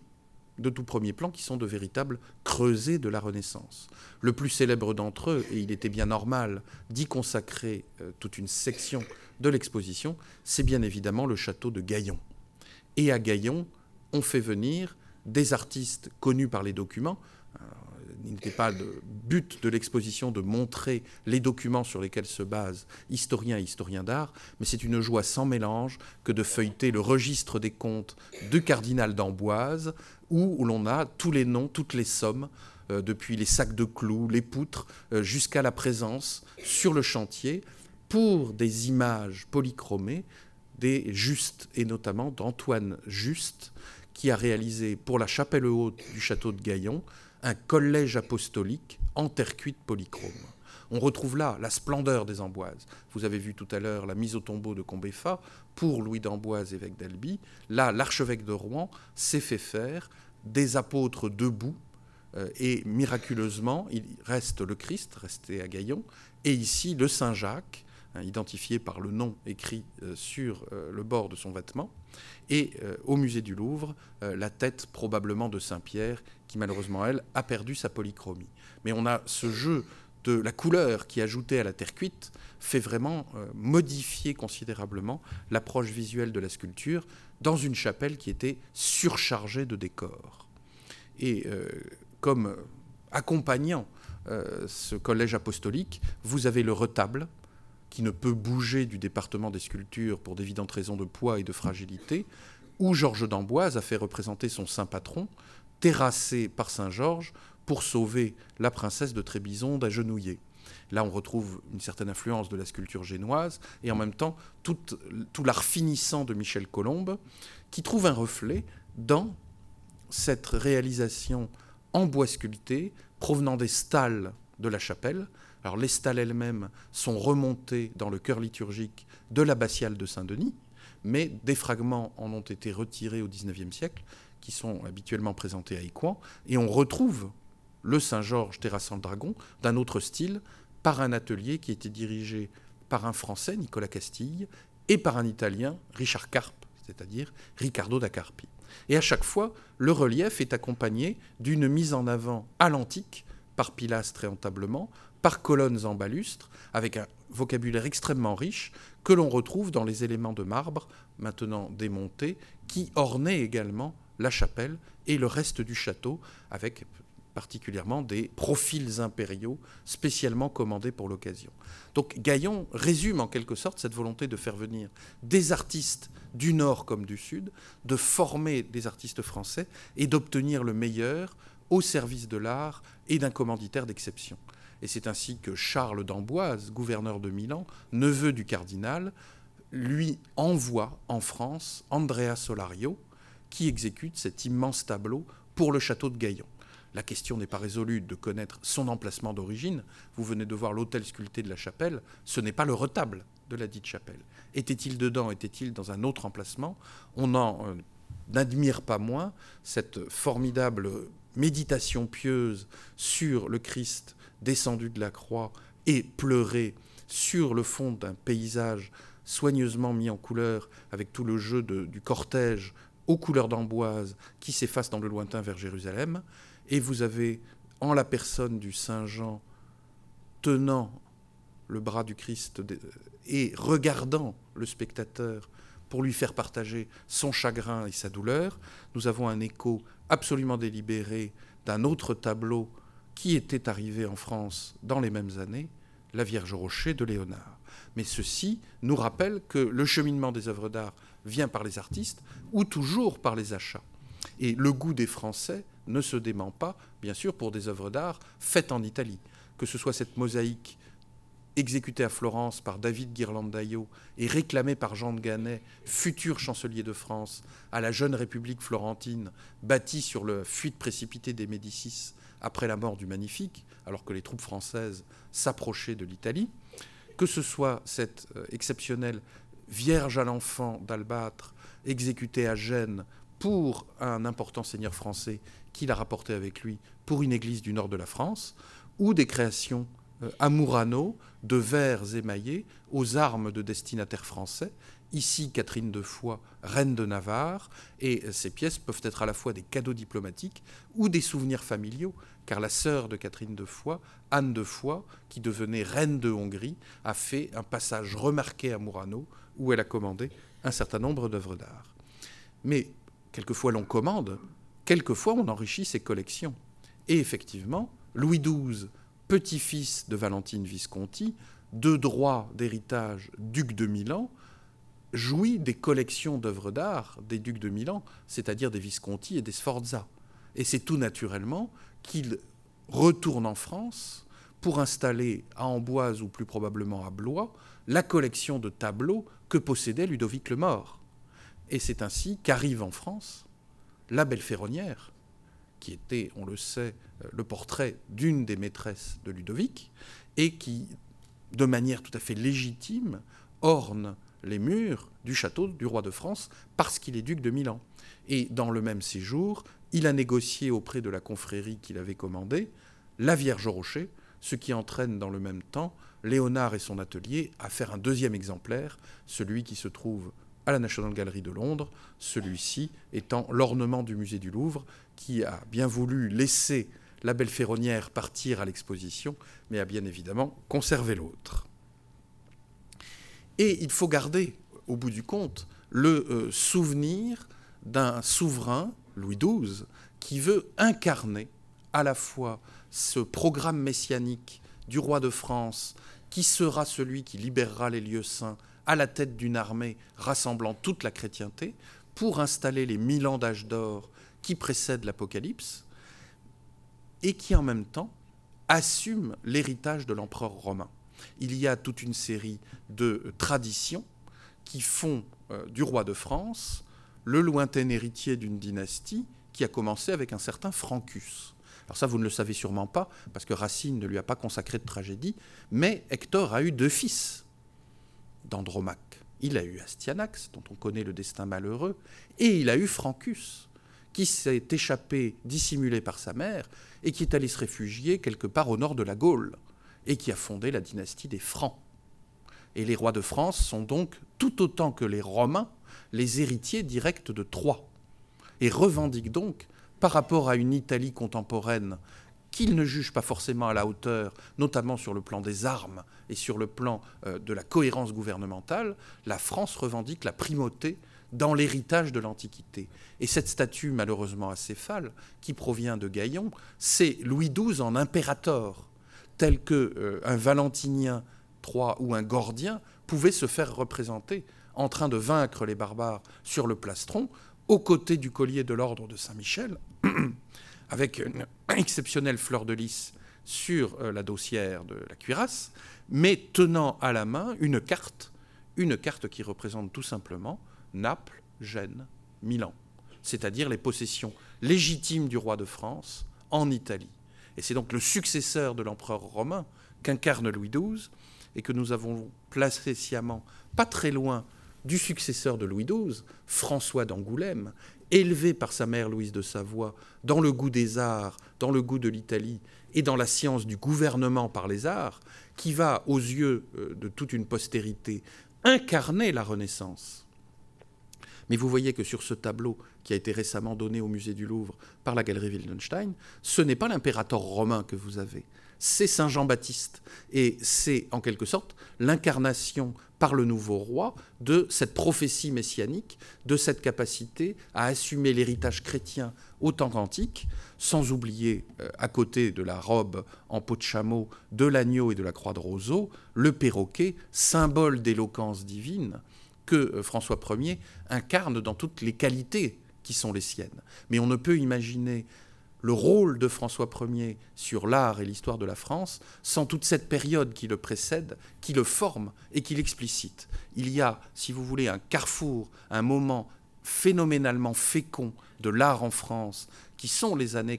de tout premier plan qui sont de véritables creusets de la Renaissance. Le plus célèbre d'entre eux, et il était bien normal d'y consacrer euh, toute une section de l'exposition, c'est bien évidemment le château de Gaillon. Et à Gaillon, on fait venir des artistes connus par les documents. Euh, il n'était pas le but de l'exposition de montrer les documents sur lesquels se basent historiens et historiens d'art, mais c'est une joie sans mélange que de feuilleter le registre des comptes du cardinal d'Amboise, où, l'on a tous les noms, toutes les sommes, euh, depuis les sacs de clous, les poutres, euh, jusqu'à la présence sur le chantier pour des images polychromées des Justes, et notamment d'Antoine Juste, qui a réalisé pour la chapelle haute du château de Gaillon un collège apostolique en terre cuite polychrome. On retrouve là la splendeur des Amboises. Vous avez vu tout à l'heure la mise au tombeau de Combeffa pour Louis d'Amboise, évêque d'Albi. Là, l'archevêque de Rouen s'est fait faire des apôtres debout euh, et miraculeusement, il reste le Christ, resté à Gaillon, et ici le Saint Jacques, Hein, identifié par le nom écrit euh, sur euh, le bord de son vêtement, et euh, au musée du Louvre, la tête probablement de Saint-Pierre, qui malheureusement, elle, a perdu sa polychromie. Mais on a ce jeu de la couleur qui, ajoutée à la terre cuite, fait vraiment modifier considérablement l'approche visuelle de la sculpture dans une chapelle qui était surchargée de décors. Et comme accompagnant ce collège apostolique, vous avez le retable qui ne peut bouger du département des sculptures pour d'évidentes raisons de poids et de fragilité, où Georges d'Amboise a fait représenter son saint patron, terrassé par Saint Georges, pour sauver la princesse de Trébizonde agenouillée. Là, on retrouve une certaine influence de la sculpture génoise et en même temps tout, tout l'art finissant de Michel Colombe, qui trouve un reflet dans cette réalisation en bois sculpté provenant des stalles de la chapelle, alors les stalles elles-mêmes sont remontées dans le chœur liturgique de l'abbatiale de Saint-Denis, mais des fragments en ont été retirés au XIXe siècle, qui sont habituellement présentés à Écouen, et on retrouve le Saint-Georges terrassant le dragon d'un autre style par un atelier qui était dirigé par un Français, Nicolas Castille, et par un Italien, Richard Carpe, c'est-à-dire Riccardo da Carpi. Et à chaque fois, le relief est accompagné d'une mise en avant à l'antique, par pilastre et entablement, par colonnes en balustre, avec un vocabulaire extrêmement riche que l'on retrouve dans les éléments de marbre, maintenant démontés, qui ornaient également la chapelle et le reste du château, avec particulièrement des profils impériaux spécialement commandés pour l'occasion. Donc Gaillon résume en quelque sorte cette volonté de faire venir des artistes du nord comme du sud, de former des artistes français et d'obtenir le meilleur au service de l'art et d'un commanditaire d'exception. Et c'est ainsi que Charles d'Amboise, gouverneur de Milan, neveu du cardinal, lui envoie en France Andrea Solario, qui exécute cet immense tableau pour le château de Gaillon. La question n'est pas résolue de connaître son emplacement d'origine. Vous venez de voir l'autel sculpté de la chapelle. Ce n'est pas le retable de la dite chapelle. Était-il dedans Était-il dans un autre emplacement? On n'en euh, n'admire pas moins cette formidable méditation pieuse sur le Christ descendu de la croix et pleuré sur le fond d'un paysage soigneusement mis en couleur avec tout le jeu du cortège aux couleurs d'amboise qui s'efface dans le lointain vers Jérusalem, et vous avez en la personne du Saint Jean tenant le bras du Christ et regardant le spectateur pour lui faire partager son chagrin et sa douleur, nous avons un écho absolument délibéré d'un autre tableau qui était arrivé en France dans les mêmes années, La Vierge Rocher de Léonard. Mais ceci nous rappelle que le cheminement des œuvres d'art vient par les artistes ou toujours par les achats. Et le goût des Français ne se dément pas, bien sûr, pour des œuvres d'art faites en Italie. Que ce soit cette mosaïque exécutée à Florence par David Ghirlandaio et réclamée par Jean de Gannet, futur chancelier de France, à la jeune République florentine, bâtie sur la fuite précipitée des Médicis après la mort du Magnifique, alors que les troupes françaises s'approchaient de l'Italie, que ce soit cette euh, exceptionnelle Vierge à l'enfant d'Albâtre, exécutée à Gênes pour un important seigneur français qui l'a rapporté avec lui pour une église du nord de la France, ou des créations euh, à Murano de vers émaillés aux armes de destinataires français. Ici, Catherine de Foix, reine de Navarre, et ces pièces peuvent être à la fois des cadeaux diplomatiques ou des souvenirs familiaux, car la sœur de Catherine de Foix, Anne de Foix, qui devenait reine de Hongrie, a fait un passage remarqué à Murano où elle a commandé un certain nombre d'œuvres d'art. Mais quelquefois l'on commande, quelquefois on enrichit ses collections. Et effectivement, Louis XII, petit-fils de Valentine Visconti, de droit d'héritage duc de Milan, jouit des collections d'œuvres d'art des ducs de Milan, c'est-à-dire des Visconti et des Sforza. Et c'est tout naturellement qu'il retourne en France pour installer à Amboise ou plus probablement à Blois la collection de tableaux que possédait Ludovic le Mort. Et c'est ainsi qu'arrive en France la belle ferronnière, qui était, on le sait, euh, le portrait d'une des maîtresses de Ludovic, et qui, de manière tout à fait légitime, orne les murs du château du roi de France parce qu'il est duc de Milan. Et dans le même séjour, il a négocié auprès de la confrérie qu'il avait commandée la Vierge au Rocher, ce qui entraîne dans le même temps Léonard et son atelier à faire un deuxième exemplaire, celui qui se trouve à la National Gallery de Londres, celui-ci étant l'ornement du musée du Louvre, qui a bien voulu laisser la belle ferronnière partir à l'exposition, mais a bien évidemment conservé l'autre. Et il faut garder, au bout du compte, le euh, souvenir d'un souverain, Louis XII, qui veut incarner à la fois ce programme messianique du roi de France, qui sera celui qui libérera les lieux saints à la tête d'une armée rassemblant toute la chrétienté, pour installer les mille ans d'âge d'or qui précèdent l'Apocalypse, et qui en même temps assume l'héritage de l'empereur romain. Il y a toute une série de traditions qui font euh, du roi de France le lointain héritier d'une dynastie qui a commencé avec un certain Francus. Alors ça, vous ne le savez sûrement pas, parce que Racine ne lui a pas consacré de tragédie, mais Hector a eu deux fils d'Andromaque. Il a eu Astyanax, dont on connaît le destin malheureux, et il a eu Francus, qui s'est échappé, dissimulé par sa mère, et qui est allé se réfugier quelque part au nord de la Gaule, et qui a fondé la dynastie des Francs. Et les rois de France sont donc, tout autant que les Romains, les héritiers directs de Troie, et revendiquent donc par rapport à une Italie contemporaine qu'ils ne jugent pas forcément à la hauteur, notamment sur le plan des armes et sur le plan euh, de la cohérence gouvernementale, la France revendique la primauté dans l'héritage de l'Antiquité. Et cette statue, malheureusement acéphale, qui provient de Gaillon, c'est Louis XII en impérator, tel qu'un euh, un Valentinien III ou un Gordien pouvait se faire représenter en train de vaincre les barbares sur le plastron, aux côtés du collier de l'ordre de Saint-Michel, <clears throat> avec une exceptionnelle fleur de lys sur euh, la dossière de la cuirasse, mais tenant à la main une carte, une carte qui représente tout simplement Naples, Gênes, Milan, c'est-à-dire les possessions légitimes du roi de France en Italie. Et c'est donc le successeur de l'empereur romain qu'incarne Louis XII et que nous avons placé sciemment pas très loin du successeur de Louis XII, François d'Angoulême, élevé par sa mère Louise de Savoie dans le goût des arts, dans le goût de l'Italie et dans la science du gouvernement par les arts, qui va, aux yeux euh, de toute une postérité, incarner la Renaissance. Mais vous voyez que sur ce tableau qui a été récemment donné au musée du Louvre par la galerie Wildenstein, ce n'est pas l'impérator romain que vous avez, c'est Saint Jean-Baptiste. Et c'est en quelque sorte l'incarnation par le nouveau roi de cette prophétie messianique, de cette capacité à assumer l'héritage chrétien autant qu'antique, sans oublier, euh, à côté de la robe en peau de chameau, de l'agneau et de la croix de roseau, le perroquet, symbole d'éloquence divine, que euh, François Ier incarne dans toutes les qualités qui sont les siennes. Mais on ne peut imaginer le rôle de François Ier sur l'art et l'histoire de la France sans toute cette période qui le précède, qui le forme et qui l'explicite. Il y a, si vous voulez, un carrefour, un moment phénoménalement fécond de l'art en France, qui sont les années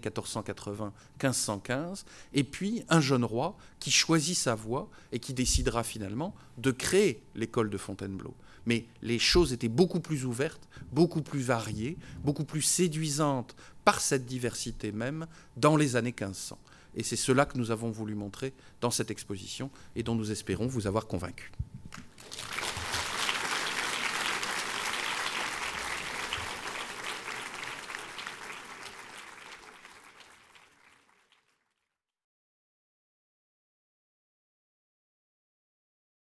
1480-1515, et puis un jeune roi qui choisit sa voie et qui décidera finalement de créer l'école de Fontainebleau. Mais les choses étaient beaucoup plus ouvertes, beaucoup plus variées, beaucoup plus séduisantes par cette diversité même dans les années 1500. Et c'est cela que nous avons voulu montrer dans cette exposition et dont nous espérons vous avoir convaincu.